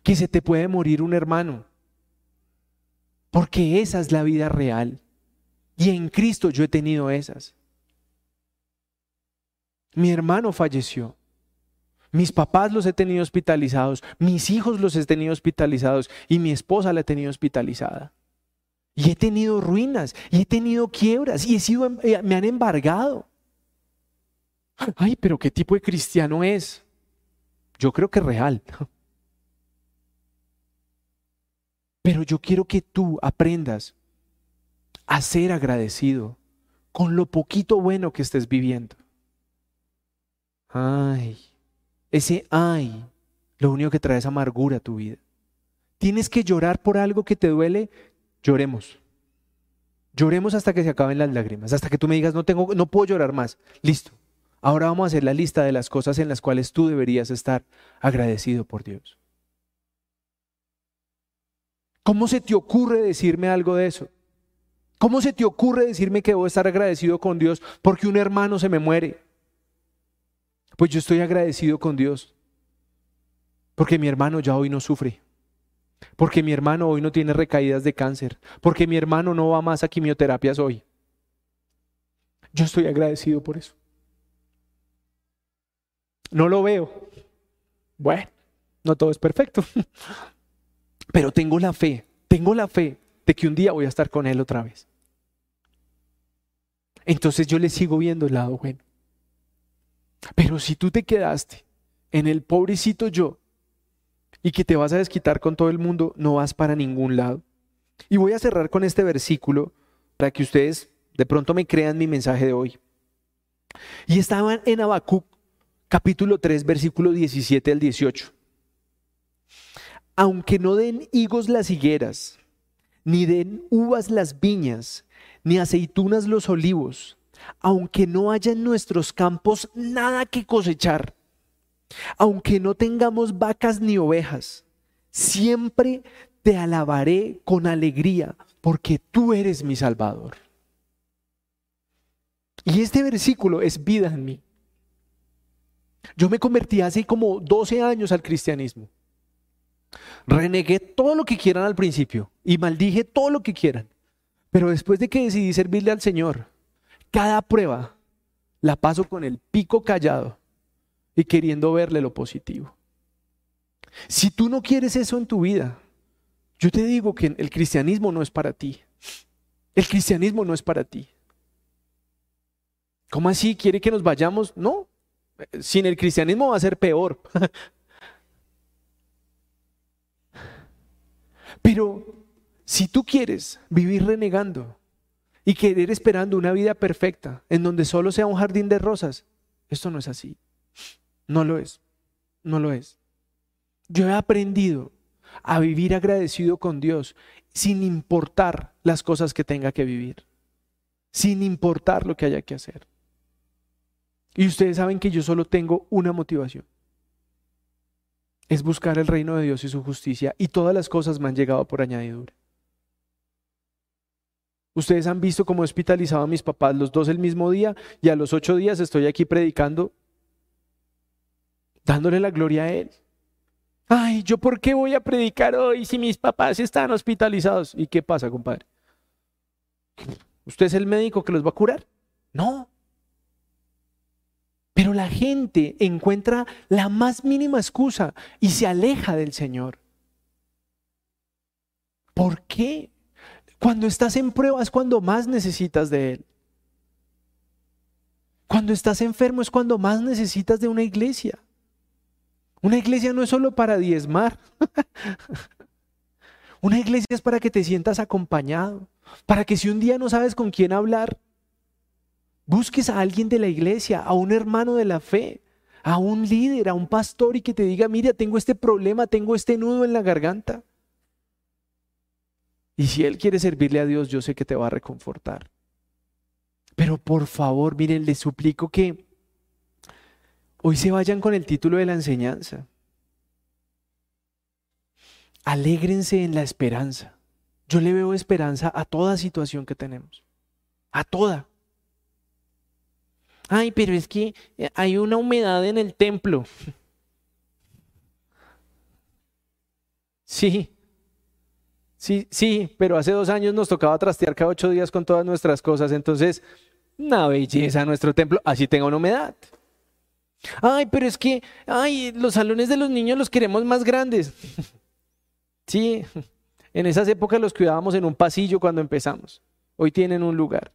que se te puede morir un hermano, porque esa es la vida real. Y en Cristo yo he tenido esas. Mi hermano falleció. Mis papás los he tenido hospitalizados, mis hijos los he tenido hospitalizados y mi esposa la he tenido hospitalizada. Y he tenido ruinas, y he tenido quiebras, y he sido, eh, me han embargado. Ay, pero ¿qué tipo de cristiano es? Yo creo que real. Pero yo quiero que tú aprendas a ser agradecido con lo poquito bueno que estés viviendo. Ay, ese ay, lo único que trae es amargura a tu vida. Tienes que llorar por algo que te duele, lloremos. Lloremos hasta que se acaben las lágrimas, hasta que tú me digas, no, tengo, no puedo llorar más. Listo. Ahora vamos a hacer la lista de las cosas en las cuales tú deberías estar agradecido por Dios. ¿Cómo se te ocurre decirme algo de eso? ¿Cómo se te ocurre decirme que debo estar agradecido con Dios porque un hermano se me muere? Pues yo estoy agradecido con Dios porque mi hermano ya hoy no sufre, porque mi hermano hoy no tiene recaídas de cáncer, porque mi hermano no va más a quimioterapias hoy. Yo estoy agradecido por eso. No lo veo. Bueno, no todo es perfecto, [laughs] pero tengo la fe, tengo la fe de que un día voy a estar con Él otra vez entonces yo le sigo viendo el lado bueno. Pero si tú te quedaste en el pobrecito yo y que te vas a desquitar con todo el mundo, no vas para ningún lado. Y voy a cerrar con este versículo para que ustedes de pronto me crean mi mensaje de hoy. Y estaban en Habacuc, capítulo 3, versículo 17 al 18. Aunque no den higos las higueras, ni den uvas las viñas, ni aceitunas los olivos, aunque no haya en nuestros campos nada que cosechar, aunque no tengamos vacas ni ovejas, siempre te alabaré con alegría, porque tú eres mi Salvador. Y este versículo es vida en mí. Yo me convertí hace como 12 años al cristianismo. Renegué todo lo que quieran al principio y maldije todo lo que quieran. Pero después de que decidí servirle al Señor, cada prueba la paso con el pico callado y queriendo verle lo positivo. Si tú no quieres eso en tu vida, yo te digo que el cristianismo no es para ti. El cristianismo no es para ti. ¿Cómo así? ¿Quiere que nos vayamos? No. Sin el cristianismo va a ser peor. [laughs] Pero si tú quieres vivir renegando y querer esperando una vida perfecta en donde solo sea un jardín de rosas, esto no es así. No lo es. No lo es. Yo he aprendido a vivir agradecido con Dios sin importar las cosas que tenga que vivir, sin importar lo que haya que hacer. Y ustedes saben que yo solo tengo una motivación. Es buscar el reino de Dios y su justicia y todas las cosas me han llegado por añadidura. Ustedes han visto cómo he hospitalizado a mis papás los dos el mismo día y a los ocho días estoy aquí predicando, dándole la gloria a Él. Ay, ¿yo por qué voy a predicar hoy si mis papás están hospitalizados? ¿Y qué pasa, compadre? ¿Usted es el médico que los va a curar? No. Pero la gente encuentra la más mínima excusa y se aleja del Señor. ¿Por qué? Cuando estás en prueba es cuando más necesitas de Él. Cuando estás enfermo es cuando más necesitas de una iglesia. Una iglesia no es solo para diezmar. [laughs] una iglesia es para que te sientas acompañado, para que si un día no sabes con quién hablar, busques a alguien de la iglesia, a un hermano de la fe, a un líder, a un pastor y que te diga, mira, tengo este problema, tengo este nudo en la garganta. Y si Él quiere servirle a Dios, yo sé que te va a reconfortar. Pero por favor, miren, les suplico que hoy se vayan con el título de la enseñanza. Alégrense en la esperanza. Yo le veo esperanza a toda situación que tenemos. A toda. Ay, pero es que eh, hay una humedad en el templo. [laughs] Sí, sí, sí, pero hace dos años nos tocaba trastear cada ocho días con todas nuestras cosas. Entonces, una belleza nuestro templo, así tenga una humedad. Ay, pero es que, ay, los salones de los niños los queremos más grandes. [laughs] Sí, [laughs] en esas épocas los cuidábamos en un pasillo cuando empezamos. Hoy tienen un lugar.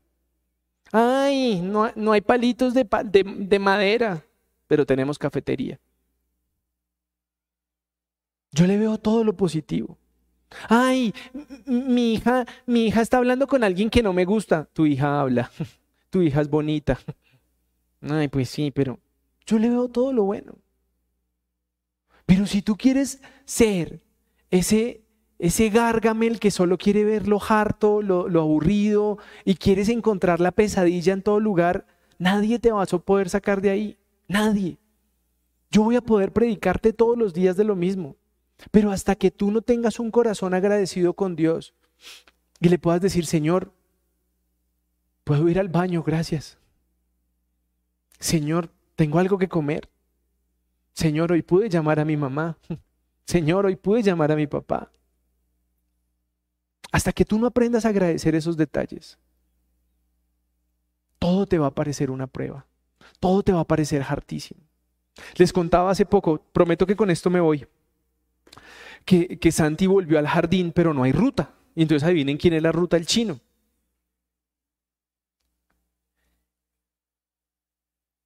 Ay, no, no hay palitos de, de madera, pero tenemos cafetería. Yo le veo todo lo positivo. Ay, mi hija, mi hija está hablando con alguien que no me gusta. Tu hija habla. [laughs] Tu hija es bonita. Ay, pues sí, pero yo le veo todo lo bueno. Pero si tú quieres ser ese, ese gárgamel que solo quiere ver lo harto, lo, lo aburrido y quieres encontrar la pesadilla en todo lugar, nadie te va a poder sacar de ahí. Nadie. Yo voy a poder predicarte todos los días de lo mismo. Pero hasta que tú no tengas un corazón agradecido con Dios y le puedas decir, Señor, puedo ir al baño, gracias. Señor, tengo algo que comer. Señor, hoy pude llamar a mi mamá. [laughs] Señor, hoy pude llamar a mi papá. Hasta que tú no aprendas a agradecer esos detalles, todo te va a parecer una prueba. Todo te va a parecer hartísimo. Les contaba hace poco, prometo que con esto me voy, que, que Santi volvió al jardín, pero no hay ruta. Entonces adivinen quién es la ruta del chino.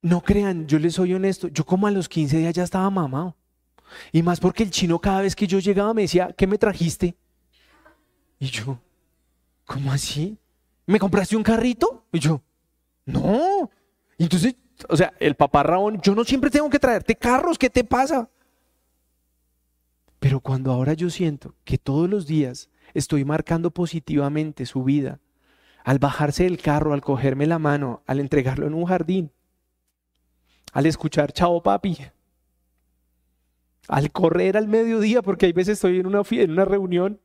No crean, yo les soy honesto, yo como a los 15 días ya estaba mamado. Y más porque el chino cada vez que yo llegaba me decía, ¿qué me trajiste? Y yo, ¿cómo así? ¿Me compraste un carrito? Y yo, no. entonces, o sea, el papá Raón, yo no siempre tengo que traerte carros, ¿qué te pasa? Pero cuando ahora yo siento que todos los días estoy marcando positivamente su vida, al bajarse del carro, al cogerme la mano, al entregarlo en un jardín, al escuchar chao papi, al correr al mediodía, porque hay veces estoy en una, en una reunión,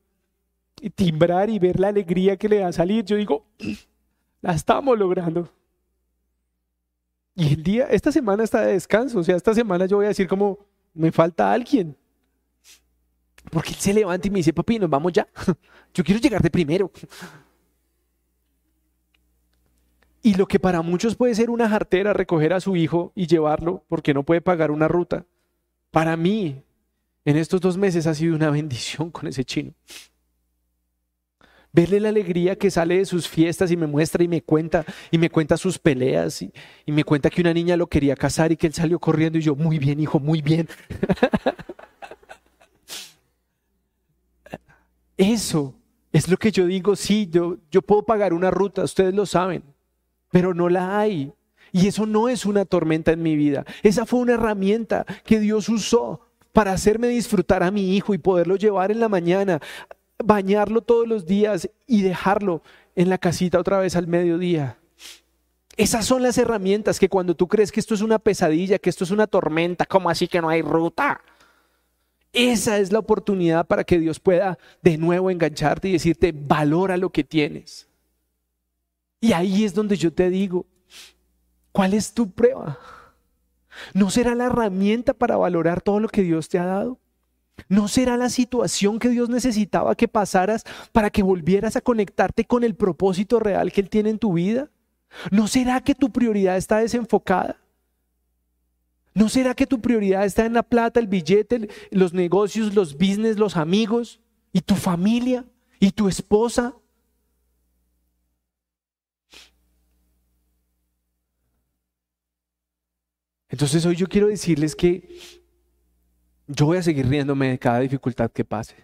y timbrar y ver la alegría que le da salir, yo digo, [clears throat] la estamos logrando. Y el día, esta semana está de descanso, o sea, esta semana yo voy a decir como, me falta alguien. Porque él se levanta y me dice, papi, nos vamos ya. [laughs] Yo quiero llegar de primero. Y lo que para muchos puede ser una jartera, recoger a su hijo y llevarlo porque no puede pagar una ruta, para mí, en estos dos meses ha sido una [laughs] bendición con ese chino. Verle la alegría que sale de sus fiestas y me muestra y me cuenta y me cuenta sus peleas y, y me cuenta que una niña lo quería casar y que él salió corriendo y yo, muy bien, hijo, muy bien. [laughs] Eso es lo que yo digo, sí, yo, yo puedo pagar una ruta, ustedes lo saben, pero no la hay. Y eso no es una tormenta en mi vida. Esa fue una herramienta que Dios usó para hacerme disfrutar a mi hijo y poderlo llevar en la mañana, bañarlo todos los días y dejarlo en la casita otra vez al mediodía. Esas son las herramientas que cuando tú crees que esto es una pesadilla, que esto es una tormenta, como así que no hay ruta? Esa es la oportunidad para que Dios pueda de nuevo engancharte y decirte, valora lo que tienes. Y ahí es donde yo te digo, ¿Cuál es tu prueba? ¿No será la herramienta para valorar todo lo que Dios te ha dado? ¿No será la situación que Dios necesitaba que pasaras para que volvieras a conectarte con el propósito real que Él tiene en tu vida? ¿No será que tu prioridad está desenfocada? ¿No será que tu prioridad está en la plata, el billete, los negocios, los business, los amigos y tu familia y tu esposa Entonces hoy yo quiero decirles que yo voy a seguir riéndome de cada dificultad que pase.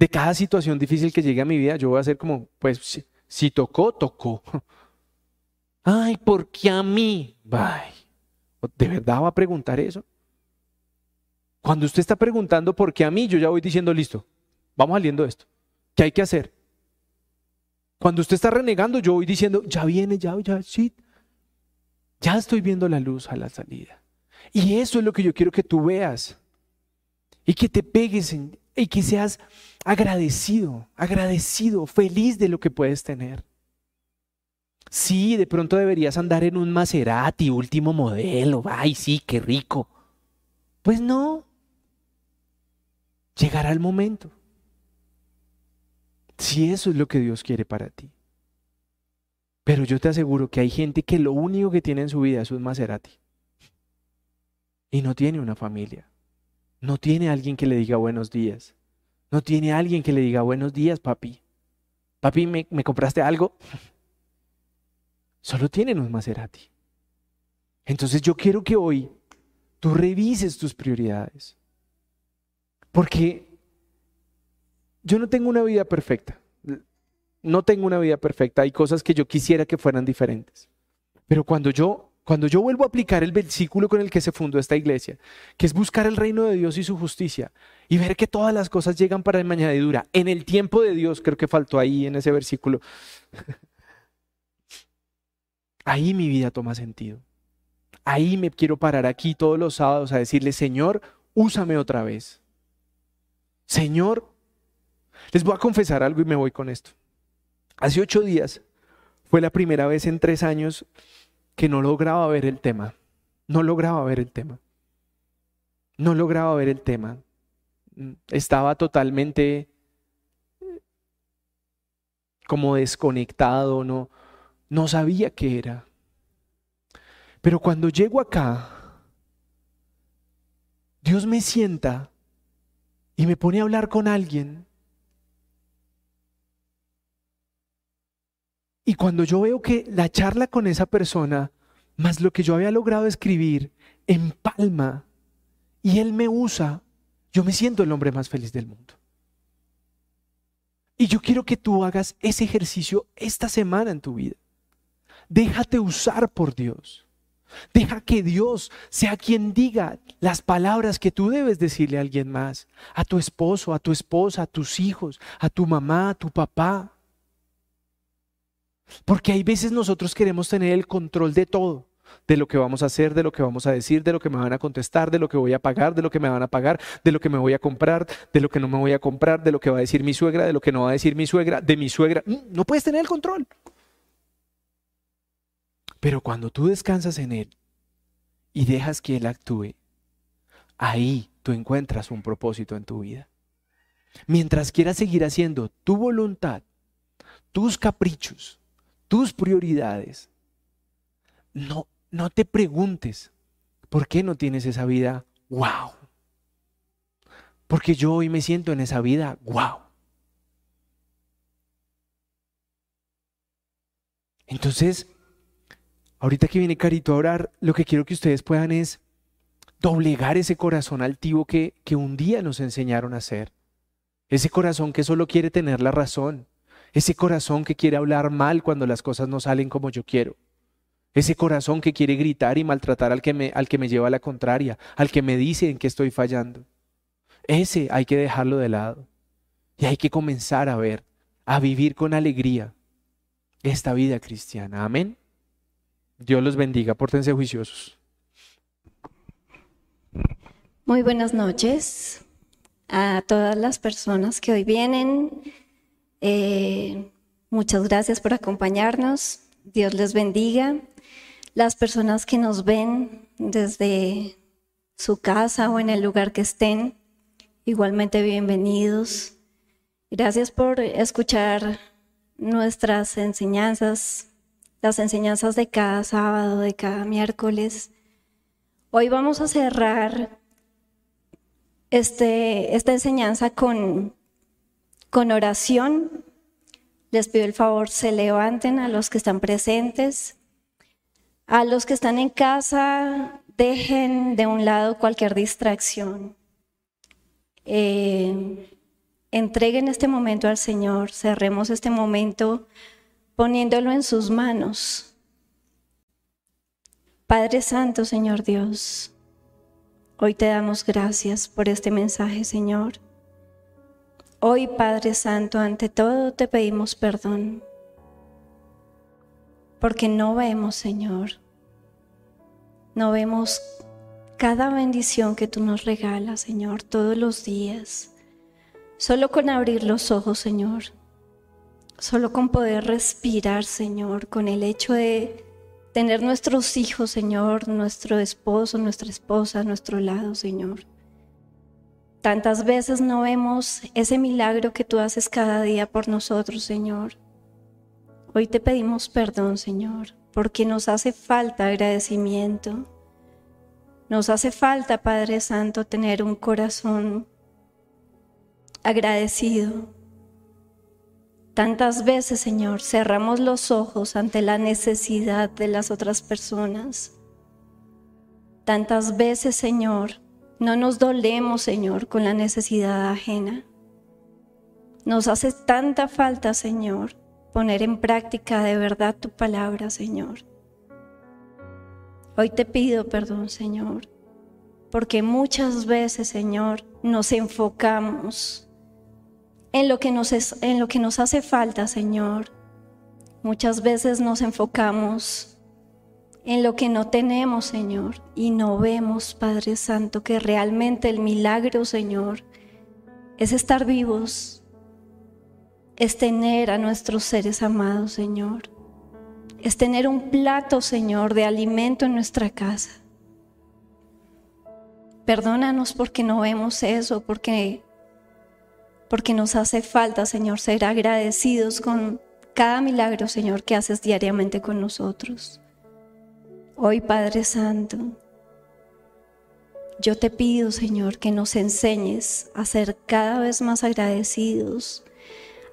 De cada situación difícil que llegue a mi vida, yo voy a hacer como, pues, si, tocó, tocó. [laughs] Ay, ¿por qué a mí? Bye. ¿De verdad va a preguntar eso? Cuando usted está preguntando por qué a mí, yo ya voy diciendo, listo, vamos saliendo esto. ¿Qué hay que hacer? Cuando usted está renegando, yo voy diciendo, ya viene, ya, ya, sí. Ya estoy viendo la luz a la salida. Y eso es lo que yo quiero que tú veas. Y que te pegues y que seas agradecido, agradecido, feliz de lo que puedes tener. Sí, de pronto deberías andar en un Maserati último modelo. Ay, sí, qué rico. Pues no. Llegará el momento. Si eso es lo que Dios quiere para ti. Pero yo te aseguro que hay gente que lo único que tiene en su vida es un Maserati. Y no tiene una familia. No tiene alguien que le diga buenos días. No tiene alguien que le diga buenos días, papi. Papi, ¿me, me compraste algo? [laughs] Solo tienen un Maserati. Entonces yo quiero que hoy tú revises tus prioridades. Porque yo no tengo una vida perfecta. No tengo una vida perfecta. Hay cosas que yo quisiera que fueran diferentes. Pero cuando yo cuando yo vuelvo a aplicar el versículo con el que se fundó esta iglesia, que es buscar el reino de Dios y su justicia, y ver que todas las cosas llegan para de añadidura, en el tiempo de Dios, creo que faltó ahí en ese versículo, [laughs] ahí mi vida toma sentido. Ahí me quiero parar aquí todos los sábados a decirle, Señor, úsame otra vez. Señor, les voy a confesar algo y me voy con esto. Hace ocho días fue la primera vez en tres años que no lograba ver el tema. No lograba ver el tema. No lograba ver el tema. Estaba totalmente como desconectado, no, no sabía qué era. Pero cuando llego acá, Dios me sienta y me pone a hablar con alguien Y cuando yo veo que la charla con esa persona, más lo que yo había logrado escribir, empalma y él me usa, yo me siento el hombre más feliz del mundo. Y yo quiero que tú hagas ese ejercicio esta semana en tu vida. Déjate usar por Dios. Deja que Dios sea quien diga las palabras que tú debes decirle a alguien más, a tu esposo, a tu esposa, a tus hijos, a tu mamá, a tu papá. Porque hay veces nosotros queremos tener el control de todo, de lo que vamos a hacer, de lo que vamos a decir, de lo que me van a contestar, de lo que voy a pagar, de lo que me van a pagar, de lo que me voy a comprar, de lo que no me voy a comprar, de lo que va a decir mi suegra, de lo que no va a decir mi suegra, de mi suegra. Mm, no puedes tener el control. Pero cuando tú descansas en Él y dejas que Él actúe, ahí tú encuentras un propósito en tu vida. Mientras quieras seguir haciendo tu voluntad, tus caprichos, tus prioridades. No, no te preguntes, ¿por qué no tienes esa vida? ¡Wow! Porque yo hoy me siento en esa vida, ¡wow! Entonces, ahorita que viene Carito a orar, lo que quiero que ustedes puedan es doblegar ese corazón altivo que, que un día nos enseñaron a hacer. Ese corazón que solo quiere tener la razón, ese corazón que quiere hablar mal cuando las cosas no salen como yo quiero. Ese corazón que quiere gritar y maltratar al que me, al que me lleva a la contraria, al que me dice en que estoy fallando. Ese hay que dejarlo de lado. Y hay que comenzar a ver, a vivir con alegría esta vida cristiana. Amén. Dios los bendiga. Pórtense juiciosos. Muy buenas noches a todas las personas que hoy vienen eh, muchas gracias por acompañarnos. Dios les bendiga. Las personas que nos ven desde su casa o en el lugar que estén, igualmente bienvenidos. Gracias por escuchar nuestras enseñanzas, las enseñanzas de cada sábado, de cada miércoles. Hoy vamos a cerrar este, esta enseñanza con con oración, les pido el favor, se levanten a los que están presentes. A los que están en casa, dejen de un lado cualquier distracción. Eh, entreguen este momento al Señor, cerremos este momento poniéndolo en sus manos. Padre Santo, Señor Dios, hoy te damos gracias por este mensaje, Señor. Hoy, Padre Santo, ante todo te pedimos perdón porque no vemos, Señor. No vemos cada bendición que tú nos regalas, Señor, todos los días. Solo con abrir los ojos, Señor. Solo con poder respirar, Señor, con el hecho de tener nuestros hijos, Señor, nuestro esposo, nuestra esposa nuestro lado, Señor. Tantas veces no vemos ese milagro que tú haces cada día por nosotros, Señor. Hoy te pedimos perdón, Señor, porque nos hace falta agradecimiento. Nos hace falta, Padre Santo, tener un corazón agradecido. Tantas veces, Señor, cerramos los ojos ante la necesidad de las otras personas. Tantas veces, Señor, no nos dolemos, Señor, con la necesidad ajena. Nos hace tanta falta, Señor, poner en práctica de verdad tu palabra, Señor. Hoy te pido perdón, Señor, porque muchas veces, Señor, nos enfocamos en lo que nos, en lo que nos hace falta, Señor. Muchas veces nos enfocamos en lo que no tenemos, Señor, y no vemos, Padre Santo, que realmente el milagro, Señor, es estar vivos, es tener a nuestros seres amados, Señor, es tener un plato, Señor, de alimento en nuestra casa. Perdónanos porque no vemos eso, porque porque nos hace falta, Señor, ser agradecidos con cada milagro, Señor, que haces diariamente con nosotros. Hoy, Padre Santo, yo te pido, Señor, que nos enseñes a ser cada vez más agradecidos,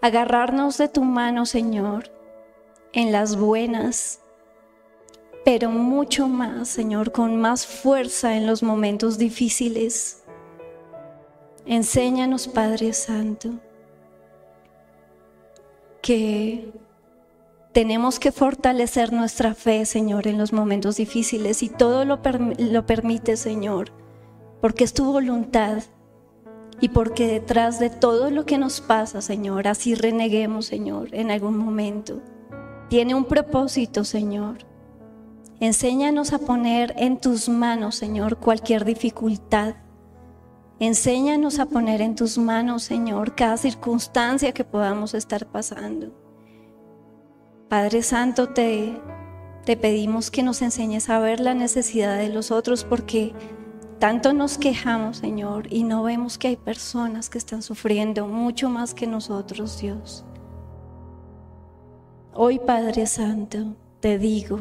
agarrarnos de tu mano, Señor, en las buenas, pero mucho más, Señor, con más fuerza en los momentos difíciles. Enséñanos, Padre Santo, que tenemos que fortalecer nuestra fe, Señor, en los momentos difíciles y todo lo, lo permite, Señor, porque es tu voluntad y porque detrás de todo lo que nos pasa, Señor, así reneguemos, Señor, en algún momento, tiene un propósito, Señor. Enséñanos a poner en tus manos, Señor, cualquier dificultad. Enséñanos a poner en tus manos, Señor, cada circunstancia que podamos estar pasando. Padre Santo, te, te pedimos que nos enseñes a ver la necesidad de los otros porque tanto nos quejamos, Señor, y no vemos que hay personas que están sufriendo mucho más que nosotros, Dios. Hoy, Padre Santo, te digo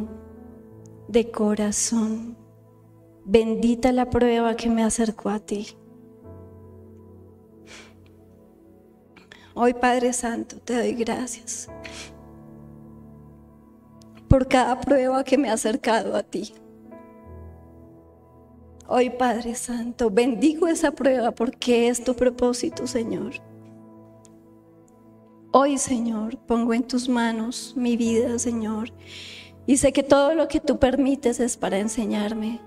de corazón, bendita la prueba que me acercó a ti. Hoy, Padre Santo, te doy gracias por cada prueba que me ha acercado a ti. Hoy, Padre Santo, bendigo esa prueba porque es tu propósito, Señor. Hoy, Señor, pongo en tus manos mi vida, Señor, y sé que todo lo que tú permites es para enseñarme.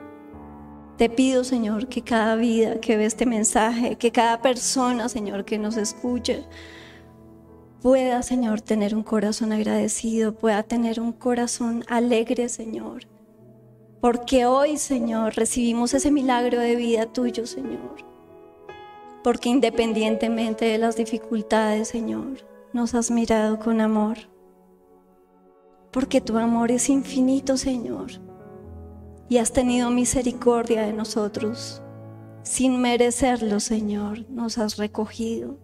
Te pido, Señor, que cada vida que ve este mensaje, que cada persona, Señor, que nos escuche, pueda, Señor, tener un corazón agradecido, pueda tener un corazón alegre, Señor. Porque hoy, Señor, recibimos ese milagro de vida tuyo, Señor. Porque independientemente de las dificultades, Señor, nos has mirado con amor. Porque tu amor es infinito, Señor. Y has tenido misericordia de nosotros. Sin merecerlo, Señor, nos has recogido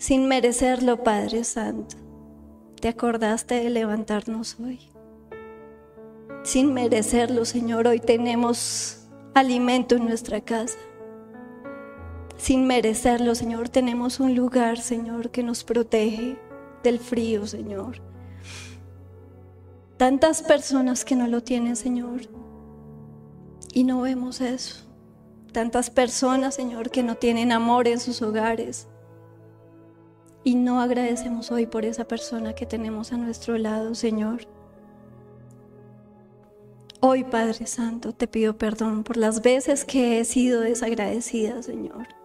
sin merecerlo, Padre Santo. Te acordaste de levantarnos hoy. Sin merecerlo, Señor, hoy tenemos alimento en nuestra casa. Sin merecerlo, Señor, tenemos un lugar, Señor, que nos protege del frío, Señor. Tantas personas que no lo tienen, Señor, y no vemos eso. Tantas personas, Señor, que no tienen amor en sus hogares y no agradecemos hoy por esa persona que tenemos a nuestro lado, Señor. Hoy, Padre Santo, te pido perdón por las veces que he sido desagradecida, Señor.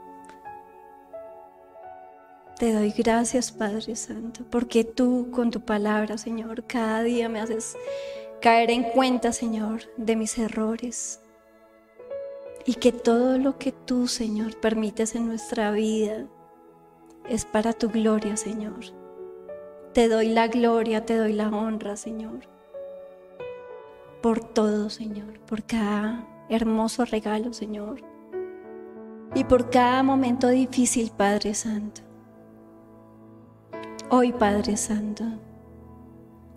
Te doy gracias, Padre Santo, porque tú con tu palabra, Señor, cada día me haces caer en cuenta, Señor, de mis errores. Y que todo lo que tú, Señor, permites en nuestra vida es para tu gloria, Señor. Te doy la gloria, te doy la honra, Señor. Por todo, Señor, por cada hermoso regalo, Señor. Y por cada momento difícil, Padre Santo. Hoy, Padre Santo,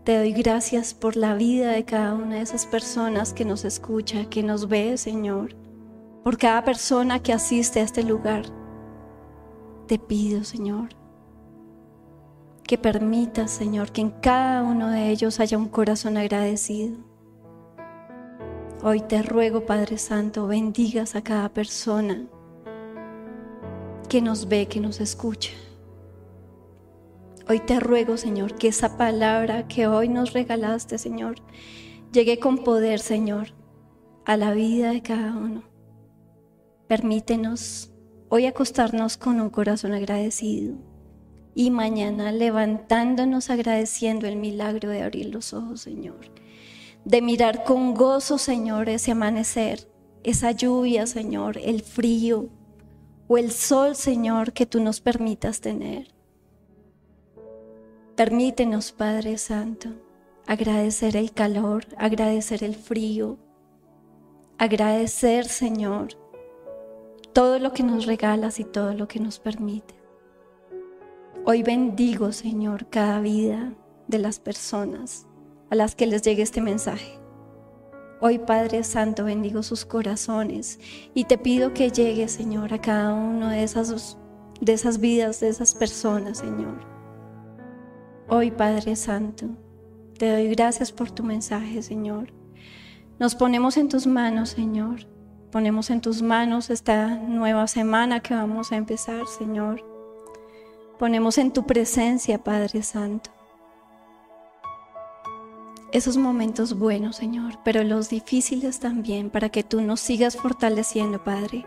te doy gracias por la vida de cada una de esas personas que nos escucha, que nos ve, Señor, por cada persona que asiste a este lugar. Te pido, Señor, que permitas, Señor, que en cada uno de ellos haya un corazón agradecido. Hoy te ruego, Padre Santo, bendigas a cada persona que nos ve, que nos escucha. Hoy te ruego, Señor, que esa palabra que hoy nos regalaste, Señor, llegue con poder, Señor, a la vida de cada uno. Permítenos hoy acostarnos con un corazón agradecido y mañana levantándonos agradeciendo el milagro de abrir los ojos, Señor. De mirar con gozo, Señor, ese amanecer, esa lluvia, Señor, el frío o el sol, Señor, que tú nos permitas tener. Permítenos, Padre Santo, agradecer el calor, agradecer el frío, agradecer, Señor, todo lo que nos regalas y todo lo que nos permite. Hoy bendigo, Señor, cada vida de las personas a las que les llegue este mensaje. Hoy, Padre Santo, bendigo sus corazones y te pido que llegue, Señor, a cada uno de esas, de esas vidas, de esas personas, Señor Hoy, Padre Santo, te doy gracias por tu mensaje, Señor. Nos ponemos en tus manos, Señor. Ponemos en tus manos esta nueva semana que vamos a empezar, Señor. Ponemos en tu presencia, Padre Santo. Esos momentos buenos, Señor, pero los difíciles también, para que tú nos sigas fortaleciendo, Padre,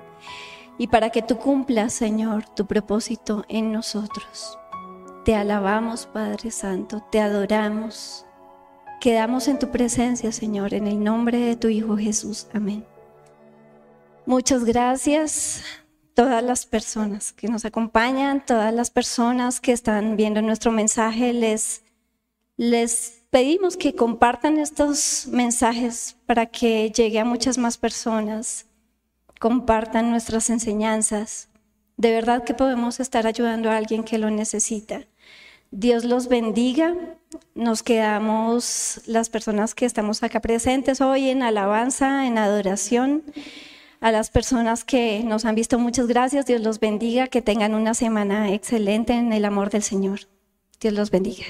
y para que tú cumplas, Señor, tu propósito en nosotros. Te alabamos, Padre Santo, te adoramos. Quedamos en tu presencia, Señor, en el nombre de tu Hijo Jesús. Amén. Muchas gracias todas las personas que nos acompañan, todas las personas que están viendo nuestro mensaje. Les, les pedimos que compartan estos mensajes para que llegue a muchas más personas. Compartan nuestras enseñanzas. De verdad que podemos estar ayudando a alguien que lo necesita. Dios los bendiga. Nos quedamos las personas que estamos acá presentes hoy en alabanza, en adoración. A las personas que nos han visto, muchas gracias. Dios los bendiga. Que tengan una semana excelente en el amor del Señor. Dios los bendiga.